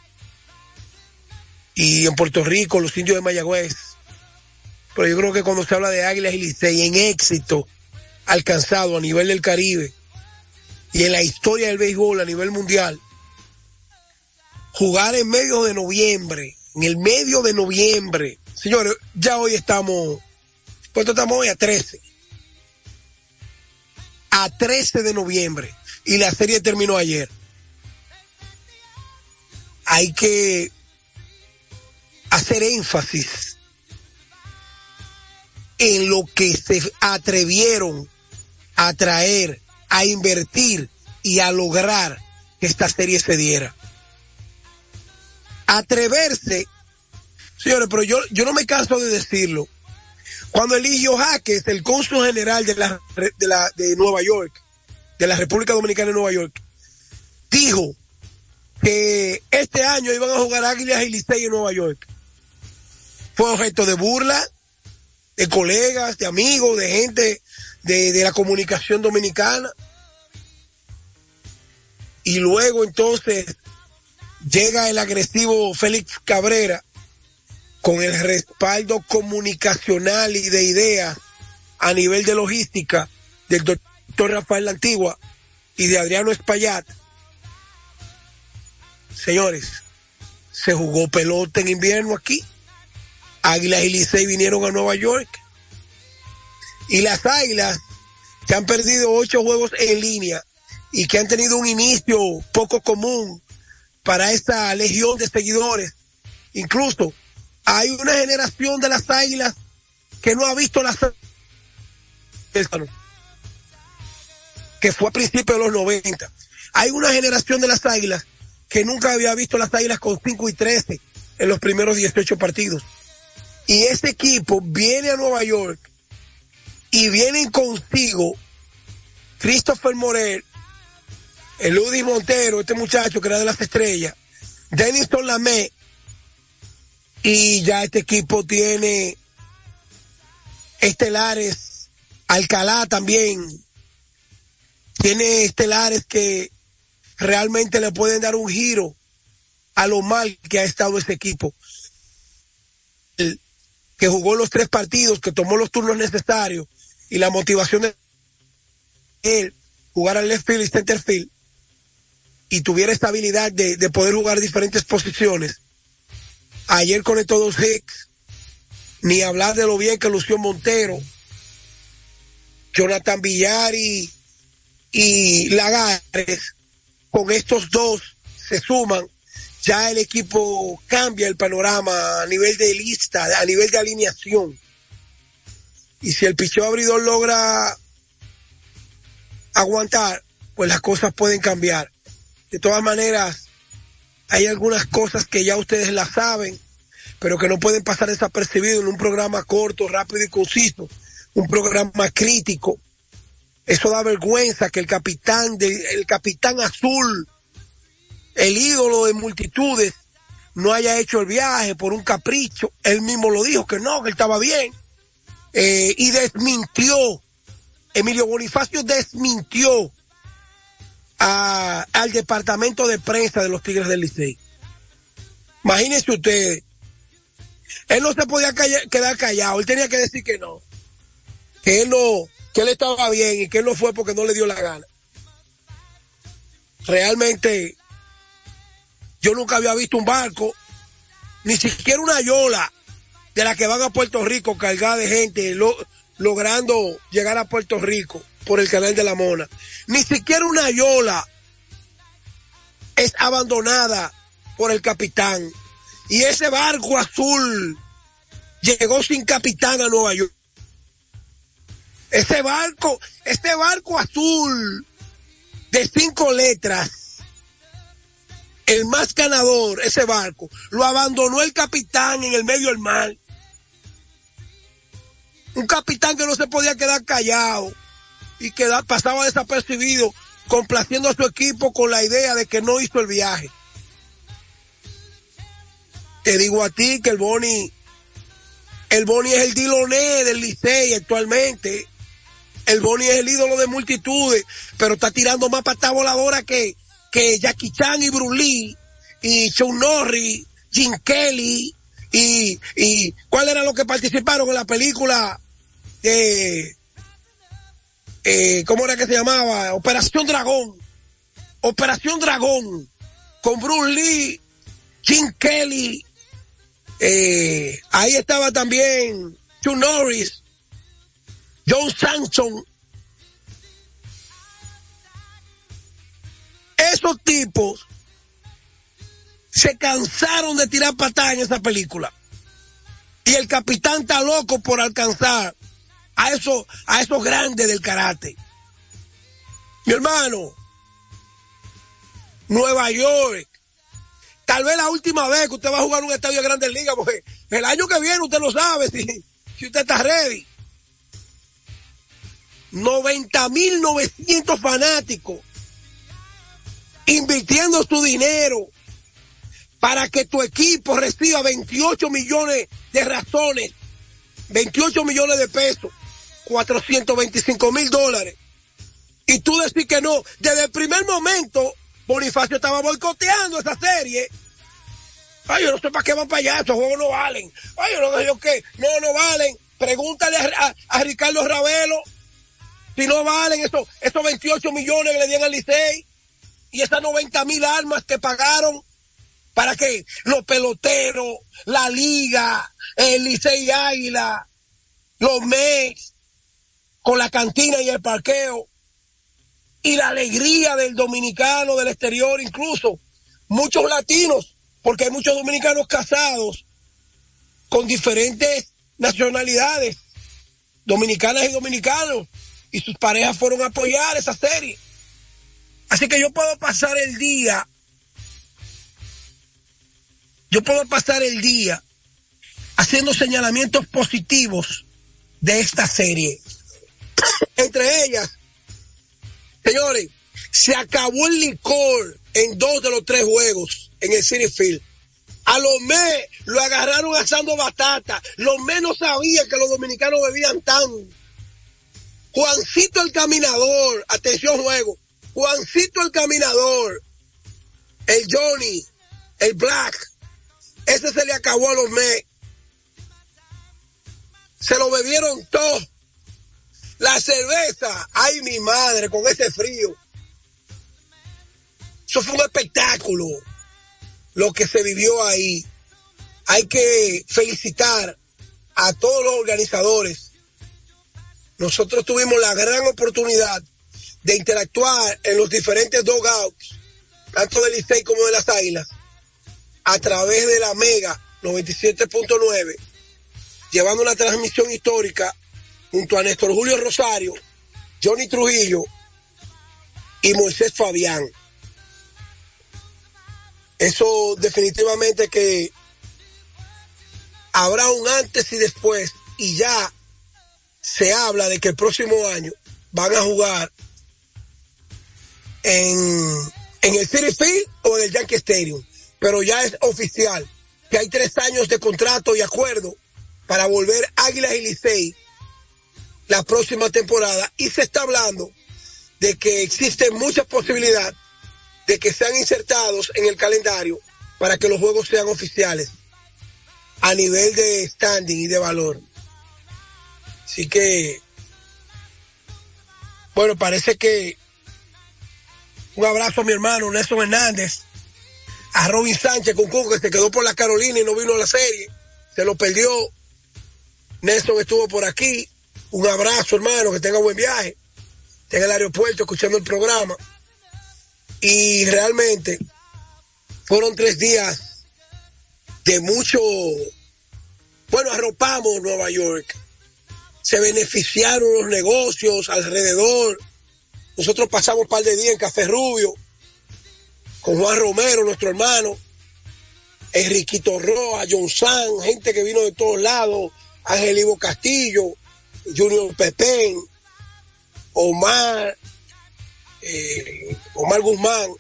y en Puerto Rico, los indios de Mayagüez. Pero yo creo que cuando se habla de Águilas y Licey en éxito alcanzado a nivel del Caribe y en la historia del béisbol a nivel mundial, jugar en medio de noviembre, en el medio de noviembre, señores, ya hoy estamos, ¿cuánto estamos hoy? A 13. A 13 de noviembre. Y la serie terminó ayer. Hay que hacer énfasis en lo que se atrevieron a traer, a invertir y a lograr que esta serie se diera. Atreverse, señores, pero yo, yo no me canso de decirlo. Cuando Eligio Jaques, el cónsul general de la, de la, de Nueva York, de la República Dominicana de Nueva York, dijo que este año iban a jugar Águilas y Licey en Nueva York. Fue objeto de burla, de colegas, de amigos, de gente de, la comunicación dominicana. Y luego entonces llega el agresivo Félix Cabrera con el respaldo comunicacional y de ideas a nivel de logística del doctor Rafael La Antigua y de Adriano Espaillat. Señores, se jugó pelota en invierno aquí. Águilas y Licey vinieron a Nueva York. Y las Águilas, que han perdido ocho juegos en línea y que han tenido un inicio poco común para esta legión de seguidores. Incluso hay una generación de las Águilas que no ha visto las que fue a principios de los 90. Hay una generación de las Águilas que nunca había visto las Águilas con 5 y 13 en los primeros 18 partidos. Y ese equipo viene a Nueva York y vienen consigo Christopher Morel, el Udi Montero, este muchacho que era de las estrellas, Denison Lamé, y ya este equipo tiene estelares, Alcalá también, tiene estelares que realmente le pueden dar un giro a lo mal que ha estado este equipo. Que jugó los tres partidos, que tomó los turnos necesarios y la motivación de él jugar al left field y center field y tuviera esta habilidad de, de poder jugar diferentes posiciones. Ayer conectó dos hits, ni hablar de lo bien que lució Montero, Jonathan Villari y Lagares, con estos dos se suman, ya el equipo cambia el panorama a nivel de lista, a nivel de alineación. Y si el picheo abridor logra aguantar, pues las cosas pueden cambiar. De todas maneras, hay algunas cosas que ya ustedes las saben, pero que no pueden pasar desapercibido en un programa corto, rápido y conciso, un programa crítico. Eso da vergüenza que el capitán de, el capitán azul, el ídolo de multitudes, no haya hecho el viaje por un capricho. Él mismo lo dijo que no, que él estaba bien. Eh, y desmintió, Emilio Bonifacio desmintió a, al departamento de prensa de los Tigres del Licey. Imagínense ustedes, él no se podía quedar callado, él tenía que decir que no, que él no, que él estaba bien y que él no fue porque no le dio la gana. Realmente, yo nunca había visto un barco, ni siquiera una yola de la que van a Puerto Rico cargada de gente logrando llegar a Puerto Rico por el canal de la Mona. Ni siquiera una yola es abandonada por el capitán. Y ese barco azul llegó sin capitán a Nueva York. Ese barco, este barco azul de cinco letras, el más ganador, ese barco, lo abandonó el capitán en el medio del mar. Un capitán que no se podía quedar callado y que pasaba desapercibido, complaciendo a su equipo con la idea de que no hizo el viaje. Te digo a ti que el Boni, el Boni es el Diloné del Licey actualmente. El Boni es el ídolo de multitudes, pero está tirando más patas voladora que, que Jackie Chan y Bruce y Sean Norris, Jim Kelly y, y cuál era lo que participaron en la película de eh, ¿cómo era que se llamaba? Operación Dragón. Operación Dragón. Con Bruce Lee, Jim Kelly. Eh, ahí estaba también Chuck Norris, John Sanson. Esos tipos se cansaron de tirar patadas en esa película. Y el capitán está loco por alcanzar a esos, a esos grandes del karate. Mi hermano, Nueva York. Tal vez la última vez que usted va a jugar un estadio de Grandes Ligas, porque el año que viene usted no sabe si, si usted está ready. 90.900 fanáticos invirtiendo su dinero para que tu equipo reciba 28 millones de razones, 28 millones de pesos, 425 mil dólares. Y tú decís que no. Desde el primer momento, Bonifacio estaba boicoteando esa serie. Ay, yo no sé para qué van para allá, esos juegos no valen. Ay, yo no sé qué, no, no valen. Pregúntale a, a Ricardo Ravelo si no valen esos, esos 28 millones que le dieron al Licey y esas 90 mil armas que pagaron para que los peloteros, la liga, el Licey Águila, los Mets, con la cantina y el parqueo, y la alegría del dominicano del exterior, incluso muchos latinos, porque hay muchos dominicanos casados con diferentes nacionalidades, dominicanas y dominicanos, y sus parejas fueron a apoyar esa serie. Así que yo puedo pasar el día, yo puedo pasar el día haciendo señalamientos positivos de esta serie. Entre ellas, señores, se acabó el licor en dos de los tres juegos en el City Field. A los mes lo agarraron asando batata. Los menos sabían que los dominicanos bebían tan. Juancito el caminador, atención juego. Juancito el caminador, el Johnny, el Black, ese se le acabó a los mes. Se lo bebieron todo. La cerveza, ay mi madre, con ese frío. Eso fue un espectáculo lo que se vivió ahí. Hay que felicitar a todos los organizadores. Nosotros tuvimos la gran oportunidad de interactuar en los diferentes dogouts, tanto del Licey como de las Águilas, a través de la Mega 97.9, llevando una transmisión histórica junto a Néstor Julio Rosario, Johnny Trujillo y Moisés Fabián. Eso definitivamente que habrá un antes y después y ya se habla de que el próximo año van a jugar en, en el City Field o en el Yankee Stadium. Pero ya es oficial que hay tres años de contrato y acuerdo para volver Águilas y Licey la próxima temporada y se está hablando de que existe mucha posibilidad de que sean insertados en el calendario para que los juegos sean oficiales a nivel de standing y de valor. Así que, bueno, parece que un abrazo a mi hermano Nelson Hernández, a Robin Sánchez con Cuco que se quedó por la Carolina y no vino a la serie, se lo perdió. Nelson estuvo por aquí, un abrazo, hermano, que tenga buen viaje. Está en el aeropuerto escuchando el programa. Y realmente fueron tres días de mucho. Bueno, arropamos Nueva York. Se beneficiaron los negocios alrededor. Nosotros pasamos un par de días en Café Rubio con Juan Romero, nuestro hermano, Enriquito Roa, John San, gente que vino de todos lados, Ángel Ivo Castillo, Junior Pepén, Omar, eh, Omar Guzmán,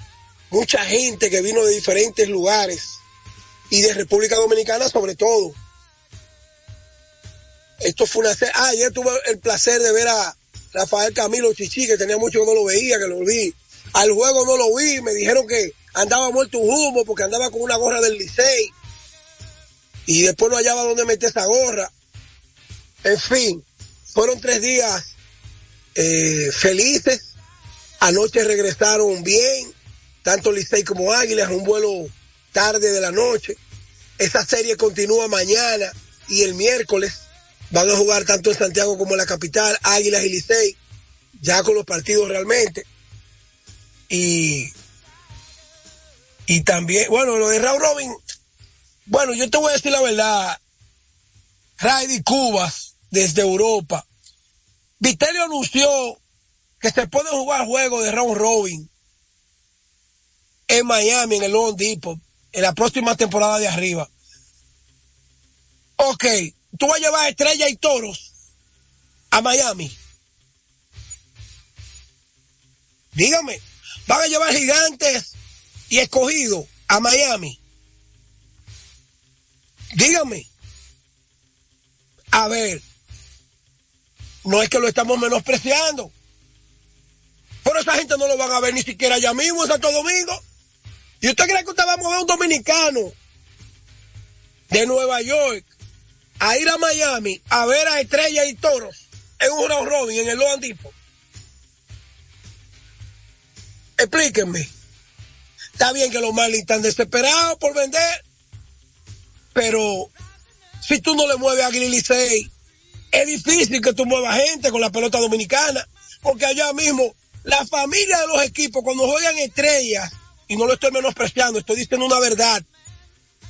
mucha gente que vino de diferentes lugares y de República Dominicana sobre todo. Esto fue una... Ah, ayer tuve el placer de ver a Rafael Camilo Chichi, que tenía mucho que no lo veía, que lo vi. Al juego no lo vi, me dijeron que andaba muerto un humo porque andaba con una gorra del Licey. Y después no hallaba dónde meter esa gorra. En fin, fueron tres días eh, felices. Anoche regresaron bien, tanto Licey como Águilas, un vuelo tarde de la noche. Esa serie continúa mañana y el miércoles. Van a jugar tanto en Santiago como en la capital, Águilas y Licey, ya con los partidos realmente. Y, y también, bueno, lo de Raúl Robin, bueno, yo te voy a decir la verdad. Raidy Cubas, desde Europa, Vitelio anunció que se puede jugar juego de round robin en Miami, en el Lone Depot, en la próxima temporada de arriba. Ok, tú vas a llevar estrellas y toros a Miami. Dígame, van a llevar gigantes y escogidos a Miami. Dígame. A ver, no es que lo estamos menospreciando. Pero esa gente no lo van a ver ni siquiera allá mismo en Santo Domingo. ¿Y usted cree que usted va a mover un dominicano de Nueva York a ir a Miami a ver a Estrella y Toros en un round robin en el Loan Depot? Explíquenme. Está bien que los Marlins están desesperados por vender, pero si tú no le mueves a Licey, es difícil que tú muevas gente con la pelota dominicana, porque allá mismo la familia de los equipos cuando juegan estrellas, y no lo estoy menospreciando, estoy diciendo una verdad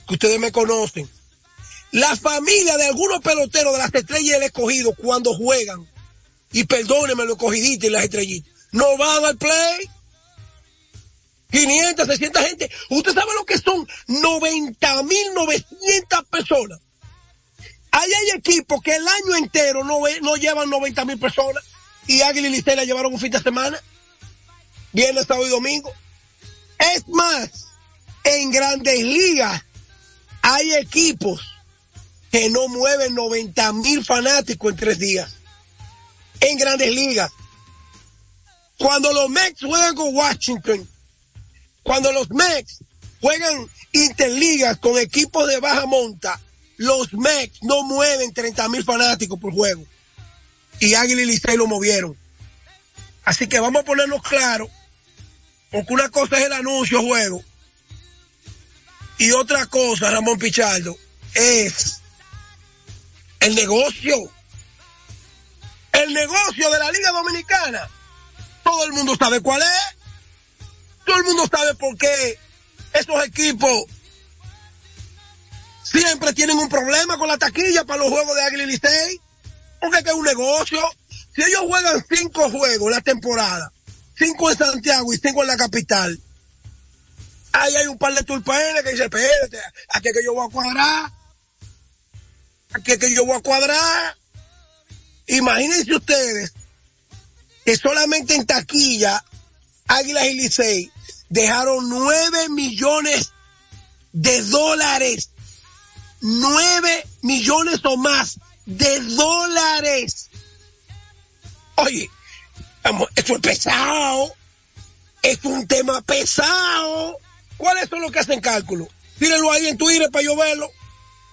que ustedes me conocen. La familia de algunos peloteros de las estrellas del escogido cuando juegan, y perdónenme los escogiditos y las estrellitas, no van al play. 500, 600 gente. Usted sabe lo que son 90 mil 900 personas. Ahí hay equipos que el año entero no, no llevan 90 mil personas y Águila y Licey la llevaron un fin de semana. Viernes, sábado y domingo. Es más, en grandes ligas hay equipos que no mueven 90 mil fanáticos en tres días. En grandes ligas. Cuando los Mets juegan con Washington, cuando los Mets juegan interligas con equipos de baja monta, los Mets no mueven 30 mil fanáticos por juego. Y Águila y Licey lo movieron. Así que vamos a ponernos claros, porque una cosa es el anuncio juego y otra cosa, Ramón Pichardo, es el negocio. El negocio de la Liga Dominicana. Todo el mundo sabe cuál es. Todo el mundo sabe por qué esos equipos siempre tienen un problema con la taquilla para los juegos de Águila y Licey. Porque es un negocio. Si ellos juegan cinco juegos la temporada, cinco en Santiago y cinco en la capital, ahí hay un par de tulpenes que dicen, espérate, aquí que yo voy a cuadrar. Aquí es que yo voy a cuadrar. Imagínense ustedes que solamente en taquilla Águilas y Licey dejaron nueve millones de dólares. Nueve millones o más de dólares. Oye, esto es pesado. Es un tema pesado. ¿Cuáles son los que hacen cálculo? Tírenlo ahí en Twitter para yo verlo.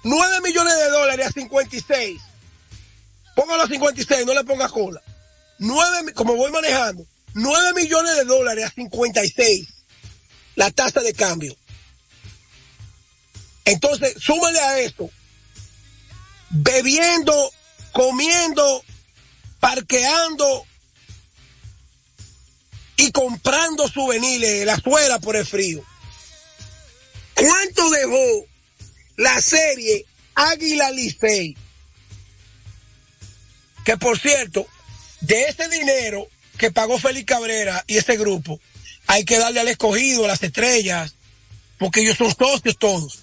9 millones de dólares a 56. Póngalo a 56, no le ponga cola. 9, como voy manejando, 9 millones de dólares a 56 la tasa de cambio. Entonces, súmale a esto, bebiendo, comiendo, parqueando y comprando souvenirs, la suela por el frío. ¿Cuánto dejó la serie Águila Licey? Que por cierto, de ese dinero que pagó Félix Cabrera y ese grupo, hay que darle al escogido, a las estrellas, porque ellos son socios todos.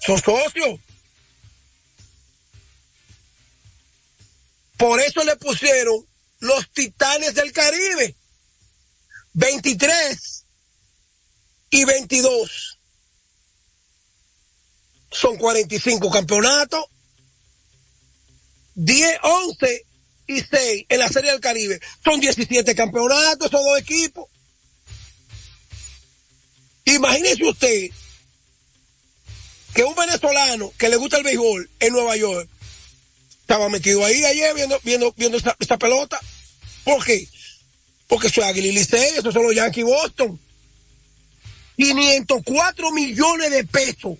Son socios. Por eso le pusieron los titanes del Caribe. 23 y 22. Son 45 campeonatos. 10, 11 y 6 en la Serie del Caribe. Son 17 campeonatos, esos dos equipos. Imagínese usted que un venezolano que le gusta el béisbol en Nueva York estaba metido ahí ayer viendo, viendo, viendo esta, pelota. ¿Por qué? Porque soy Águila Licey, esos son los Yankees Boston. 504 millones de pesos.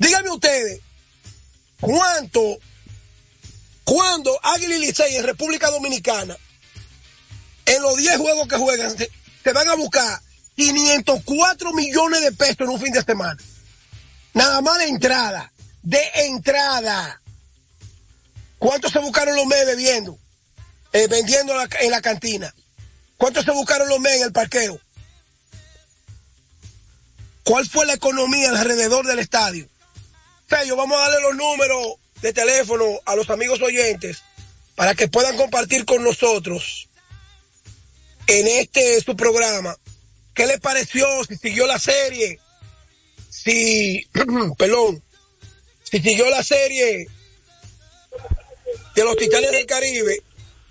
Díganme ustedes, ¿cuánto, cuando Águila y Licey en República Dominicana, en los 10 juegos que juegan, se, van a buscar 504 millones de pesos en un fin de semana. Nada más de entrada. De entrada. ¿Cuántos se buscaron los meses bebiendo? Eh, vendiendo en la cantina. ¿Cuántos se buscaron los meses en el parqueo? cuál fue la economía alrededor del estadio. Fello, vamos a darle los números de teléfono a los amigos oyentes para que puedan compartir con nosotros en este su programa. ¿Qué les pareció? Si siguió la serie, si, perdón, si siguió la serie de los Titanes del Caribe.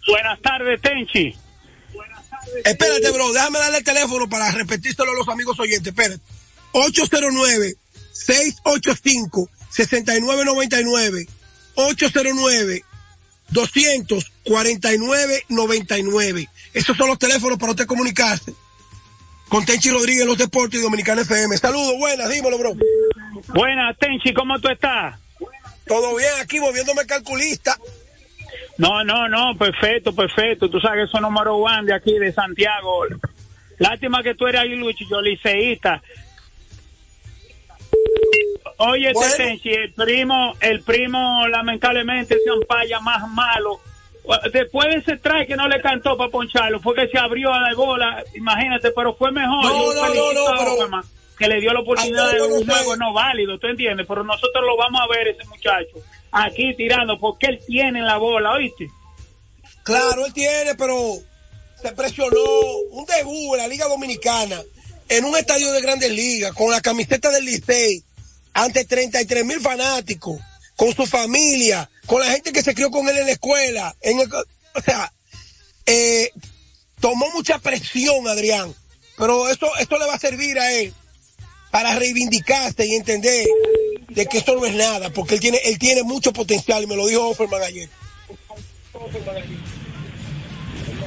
Buenas tardes, Tenchi. Espérate, bro, déjame darle el teléfono para repetírselo a los amigos oyentes. Espérate. 809-685-6999. 809-249-99. Esos son los teléfonos para usted comunicarse con Tenchi Rodríguez, los deportes y Dominicana FM. Saludos, buenas, dímelo, bro. Buenas, Tenchi, ¿cómo tú estás? Todo bien, aquí moviéndome calculista. No, no, no, perfecto, perfecto. Tú sabes que soy número one de aquí, de Santiago. Lástima que tú eres ahí, Luis, yo liceísta. Oye, Bueno. El primo, el primo lamentablemente se ampalla más malo. Después de ese try que no le cantó para poncharlo, fue que se abrió a la bola, imagínate, pero fue mejor. No, no, no, no, pero- Obama, que le dio la oportunidad de un juego no válido, ¿tú entiendes? Pero nosotros lo vamos a ver ese muchacho aquí tirando porque él tiene la bola, ¿oíste? Claro, él tiene, pero se presionó un debut en la Liga Dominicana en un estadio de grandes ligas con la camiseta del Licey ante 33 mil fanáticos, con su familia, con la gente que se crió con él en la escuela. O sea, eh, tomó mucha presión, Adrián, pero esto, esto le va a servir a él para reivindicarse y entender de que esto no es nada, porque él tiene, él tiene mucho potencial y me lo dijo Offerman ayer.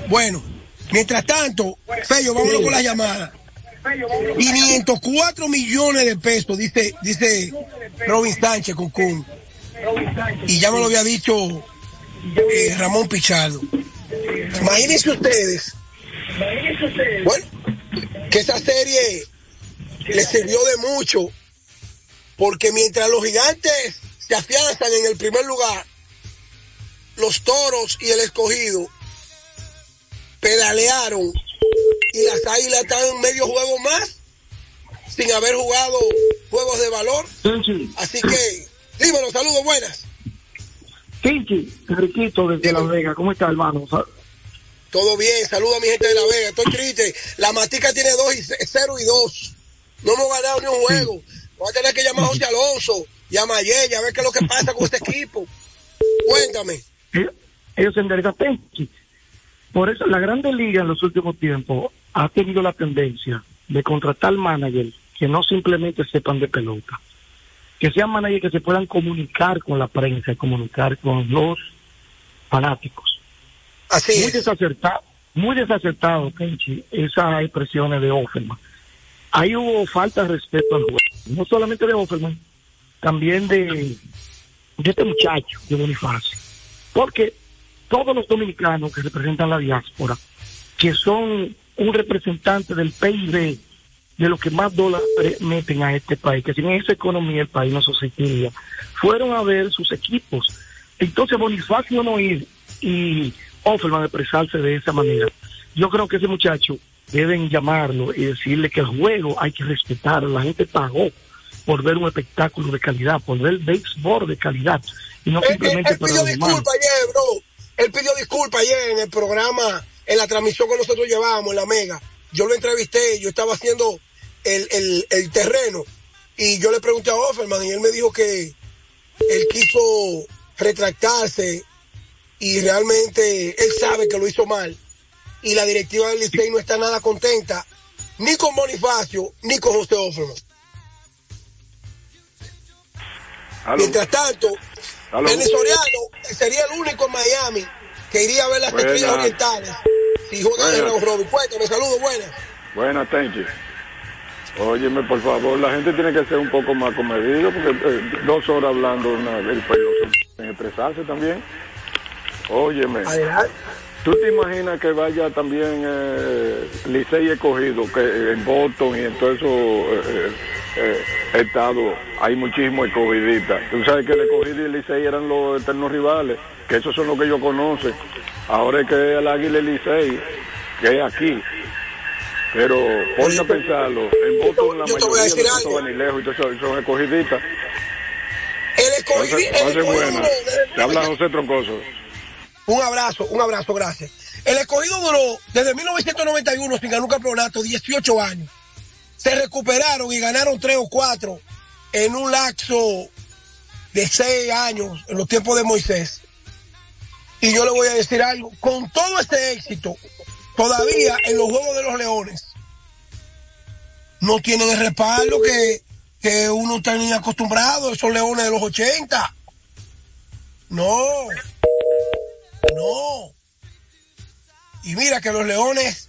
Bueno, mientras tanto, Fello, vámonos con la llamada. 504 millones de pesos, dice, dice Robin Sánchez Kun. Y ya me lo había dicho eh, Ramón Pichardo. Imagínense ustedes, bueno, que esa serie le sirvió de mucho, porque mientras los gigantes se afianzan en el primer lugar, los toros y el escogido pedalearon y las águilas están medio juego más sin haber jugado juegos de valor. Así que, dímelo, saludos, buenas. Tinchi, Riquito desde Las Vegas, ¿cómo está hermano? Todo bien, saludos a mi gente de La Vega. Estoy triste. La Matica tiene 2 y 0 y 2. No hemos ganado ni un juego. Voy a tener que llamar a José Alonso y a Mayella a ver qué es lo que pasa con este equipo. Cuéntame. Ellos- se enderezan. Por eso la Grande Liga en los últimos tiempos ha tenido la tendencia de contratar managers que no simplemente sepan de pelota, que sean managers que se puedan comunicar con la prensa, comunicar con los fanáticos. Así muy desacertado, muy desacertado, Kenchi, esas expresiones de Offerman. Ahí hubo falta de respeto al juego, no solamente de Offerman, también de, de este muchacho, de Bonifacio. Porque todos los dominicanos que representan la diáspora, que son un representante del PIB, de los que más dólares meten a este país, que sin esa economía el país no subsistiría, fueron a ver sus equipos. Entonces Bonifacio no ir y Offerman expresarse de esa manera. Yo creo que ese muchacho deben llamarlo y decirle que el juego hay que respetar. La gente pagó por ver un espectáculo de calidad, por ver béisbol de calidad y no Él, él- simplemente él para los bro. Él pidió disculpas ayer en el programa, en la transmisión que nosotros llevábamos en la Mega. Yo lo entrevisté, yo estaba haciendo el, el, el terreno y yo le pregunté a Offerman y él me dijo que él quiso retractarse y realmente él sabe que lo hizo mal y la directiva del Licey no está nada contenta ni con Bonifacio ni con José Offerman. Mientras tanto. Benny Soriano sería el único en Miami que iría a ver las estrellas orientales si juegan en. Round Robin. Cuéntame, saludos, buenas. Buenas, Tenchi. Óyeme, por favor, la gente tiene que ser un poco más comedido porque eh, dos horas hablando una, el país en estresarse también. Óyeme. ¿Tú te imaginas que vaya también eh, Licey escogido, que eh, en Boston y en todo eso eh, eh, eh, estados hay muchísimos escogidistas? Tú sabes que el escogido y el Licey eran los eternos rivales, que esos son los que ellos conocen. Ahora es que el Águila y Licey, que es aquí. Pero ponte a pensarlo, en la yo te voy a mayoría de los lejos y todo eso, son escogidistas. El escogido, a ser escogido buena. Te habla José Troncoso. Un abrazo, un abrazo, gracias. El escogido duró desde 1991 sin ganar un campeonato, 18 años. Se recuperaron y ganaron 3 o 4 en un lapso de 6 años, en los tiempos de Moisés. Y yo le voy a decir algo, con todo este éxito, todavía en los Juegos de los Leones, no tienen el respaldo que, que uno tenía acostumbrado, esos Leones de los 80. No, no. Y mira que los leones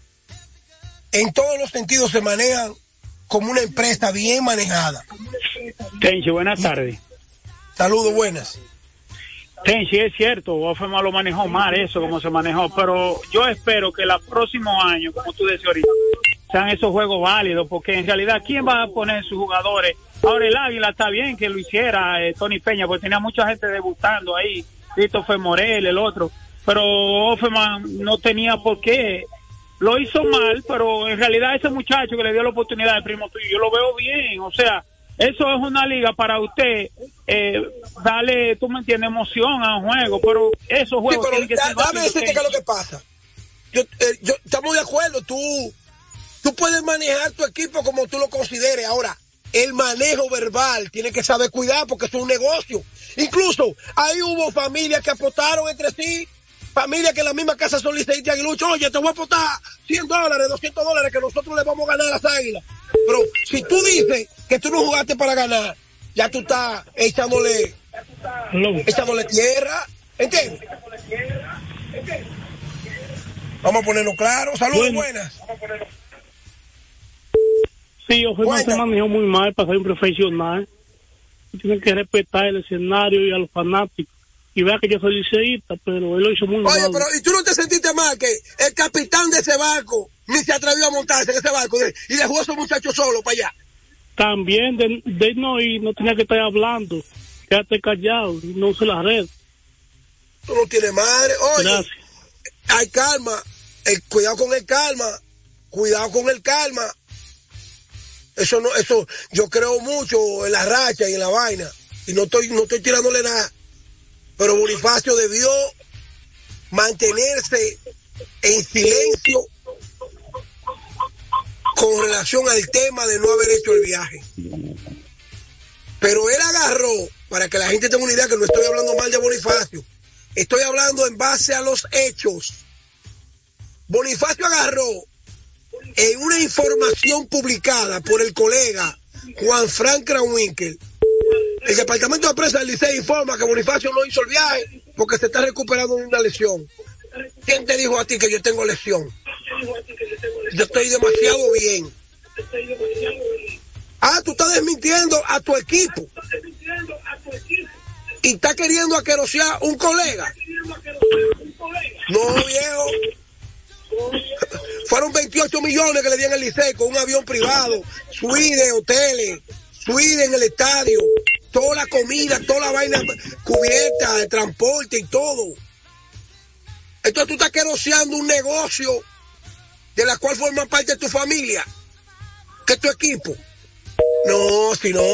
en todos los sentidos se manejan como una empresa bien manejada. Tenchi, buenas tardes. Saludos, buenas. Tenchi, es cierto, Ofema lo manejó mal eso, como se manejó, pero yo espero que el próximo año, como tú decías ahorita, sean esos juegos válidos, porque en realidad, ¿quién va a poner sus jugadores? Ahora el Águila está bien que lo hiciera eh, Tony Peña, porque tenía mucha gente debutando ahí, Christopher Morel, el otro, pero Offerman no tenía por qué. Lo hizo mal, pero en realidad ese muchacho que le dio la oportunidad de primo tuyo, yo lo veo bien, o sea, eso es una liga para usted eh, darle, tú me entiendes, emoción a un juego, pero esos Sí, juegos pero tienen que da- ser dame decirte qué es lo que pasa. Yo, eh, yo- estamos de acuerdo, tú, tú puedes manejar tu equipo como tú lo consideres. Ahora, el manejo verbal tiene que saber cuidar porque es un negocio. Incluso ahí hubo familias que apostaron entre sí, familias que en la misma casa son liceístas y aguiluchos. Oye, te voy a apostar 100 dólares, 200 dólares que nosotros le vamos a ganar a las águilas. Pero si tú dices que tú no jugaste para ganar, ya tú estás echándole, echándole tierra. ¿Entiendes? Vamos a ponernos claros. Saludos, Bueno. buenas. Sí, Ofema se manejó muy mal para ser un profesional. Tienen que respetar el escenario y a los fanáticos. Y vea que yo soy liceísta, pero él lo hizo muy Oye, mal. pero ¿y tú no te sentiste mal que el capitán de ese barco ni se atrevió a montarse en ese barco y dejó a esos muchachos solos para allá? También de, de no ir, no tenía que estar hablando. Quédate callado, no use la red. Tú no tienes madre. Oye, Gracias. hay calma. El, cuidado con el calma. Cuidado con el calma. Eso no, eso, yo creo mucho en la racha y en la vaina. Y no estoy, no estoy tirándole nada. Pero Bonifacio debió mantenerse en silencio con relación al tema de no haber hecho el viaje. Pero él agarró, para que la gente tenga una idea que no estoy hablando mal de Bonifacio, estoy hablando en base a los hechos. Bonifacio agarró en una información publicada por el colega Juan Frank Kranwinkel. El departamento de prensa del Liceo informa que Bonifacio no hizo el viaje porque se está recuperando de una lesión. ¿Quién te dijo a ti que yo tengo lesión? Yo estoy demasiado bien. Ah, tú estás desmintiendo a tu equipo. Y está queriendo aquerosear un colega. No, viejo. Fueron 28 millones que le dieron al Licey con un avión privado, suite, hoteles, suite en el estadio, toda la comida, toda la vaina cubierta, el transporte y todo. Entonces tú estás queroseando un negocio de la cual forma parte tu familia, que es tu equipo. No, si no.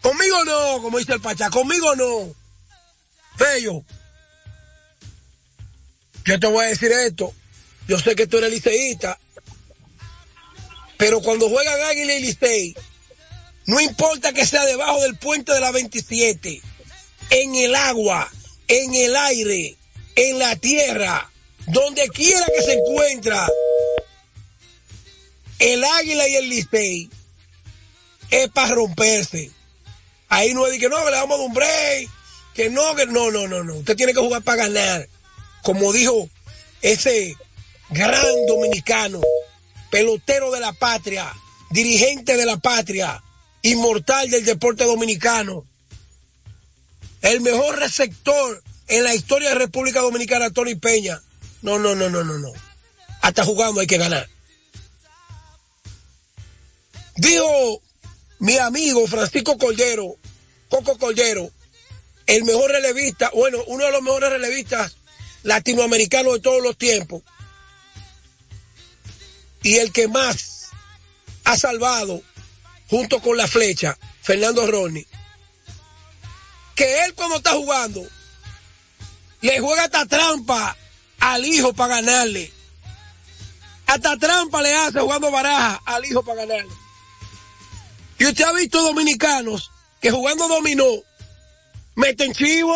Conmigo no, como dice el Pachá, conmigo no. Fello, yo te voy a decir esto. Yo sé que tú eres liceísta, pero cuando juegan Águila y Licey, no importa que sea debajo del puente de la 27, en el agua, en el aire, en la tierra, donde quiera que se encuentra el Águila y el Licey, es para romperse. Ahí no es de que no, que le vamos a un break, que no, que no, no, no, no. Usted tiene que jugar para ganar. Como dijo ese gran dominicano, pelotero de la patria, dirigente de la patria, inmortal del deporte dominicano, el mejor receptor en la historia de República Dominicana, Tony Peña. No, no, no, no, no, no. Hasta jugando hay que ganar. Dijo mi amigo Francisco Cordero, Coco Cordero, el mejor relevista, bueno, uno de los mejores relevistas latinoamericanos de todos los tiempos. y el que más ha salvado junto con la flecha, Fernando Ronnie, que él cuando está jugando le juega hasta trampa al hijo para ganarle. Hasta trampa le hace jugando baraja al hijo para ganarle. Y usted ha visto dominicanos que jugando dominó meten chivo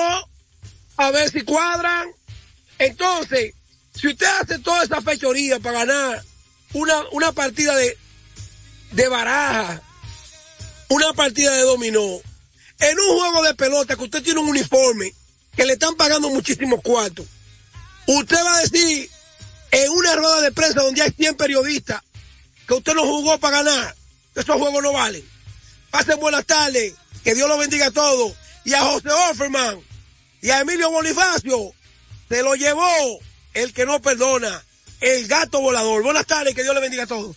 a ver si cuadran. Entonces, si usted hace toda esa fechoría para ganar una, una partida de, de baraja, una partida de dominó, en un juego de pelota que usted tiene un uniforme que le están pagando muchísimos cuartos, usted va a decir en una rueda de prensa donde hay 100 periodistas que usted no jugó para ganar, esos juegos no valen. Pasen buenas tardes, que Dios lo bendiga a todos. Y a José Offerman y a Emilio Bonifacio se lo llevó el que no perdona, el gato volador. Buenas tardes, que Dios le bendiga a todos.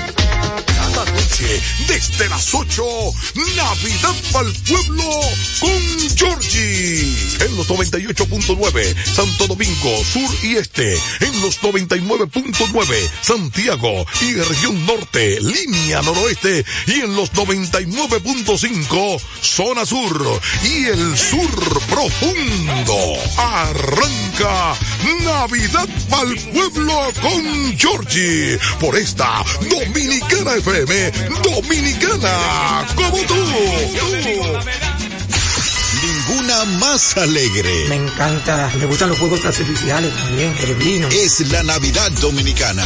Desde las 8, Navidad para el pueblo con Georgie. En los 98.9, Santo Domingo, Sur y Este. En los 99.9, Santiago y región norte, línea noroeste. Y en los 99.5, zona sur y el sur profundo. Arranca Navidad para el pueblo con Georgie. Por esta Dominicana FM, Dominicana como tú. Ninguna más alegre. Me encanta, me gustan los juegos artificiales también, el vino. Es la Navidad Dominicana.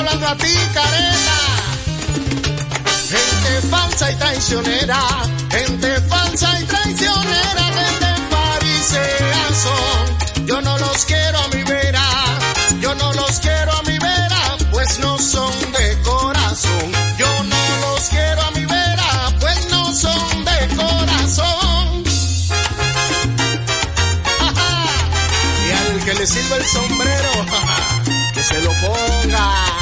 hablando a ti, careta. Gente falsa y traicionera, gente falsa y traicionera, gente farisea son. Yo no los quiero a mi vera, yo no los quiero a mi vera, pues no son de corazón. Yo no los quiero a mi vera, pues no son de corazón. Y al que le sirva el sombrero, que se lo ponga.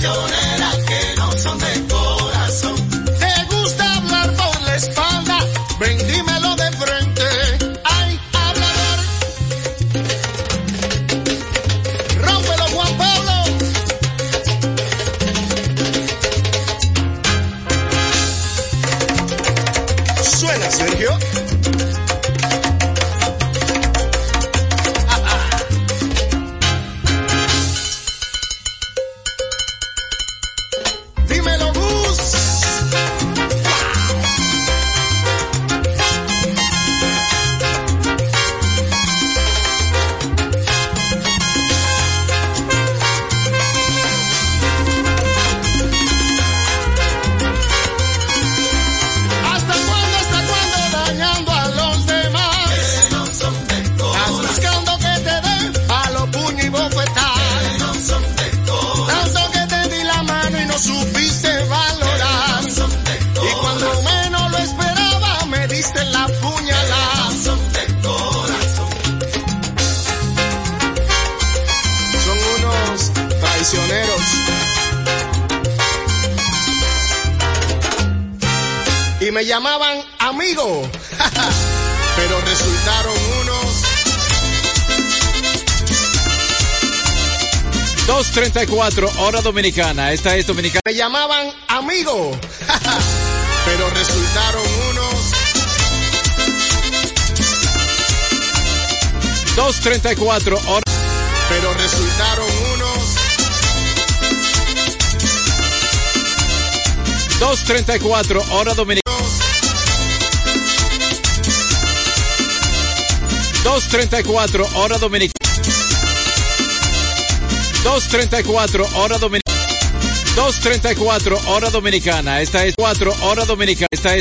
Nacional. 2.34 hora dominicana. Esta es dominicana. Me llamaban amigo, pero resultaron unos 2.34 hora. Pero resultaron unos 2.34 hora dominicana. 2.34 hora dominicana. 2.34 hora dominicana. 2.34 hora dominicana. Esta es 4 hora dominicana. Esta es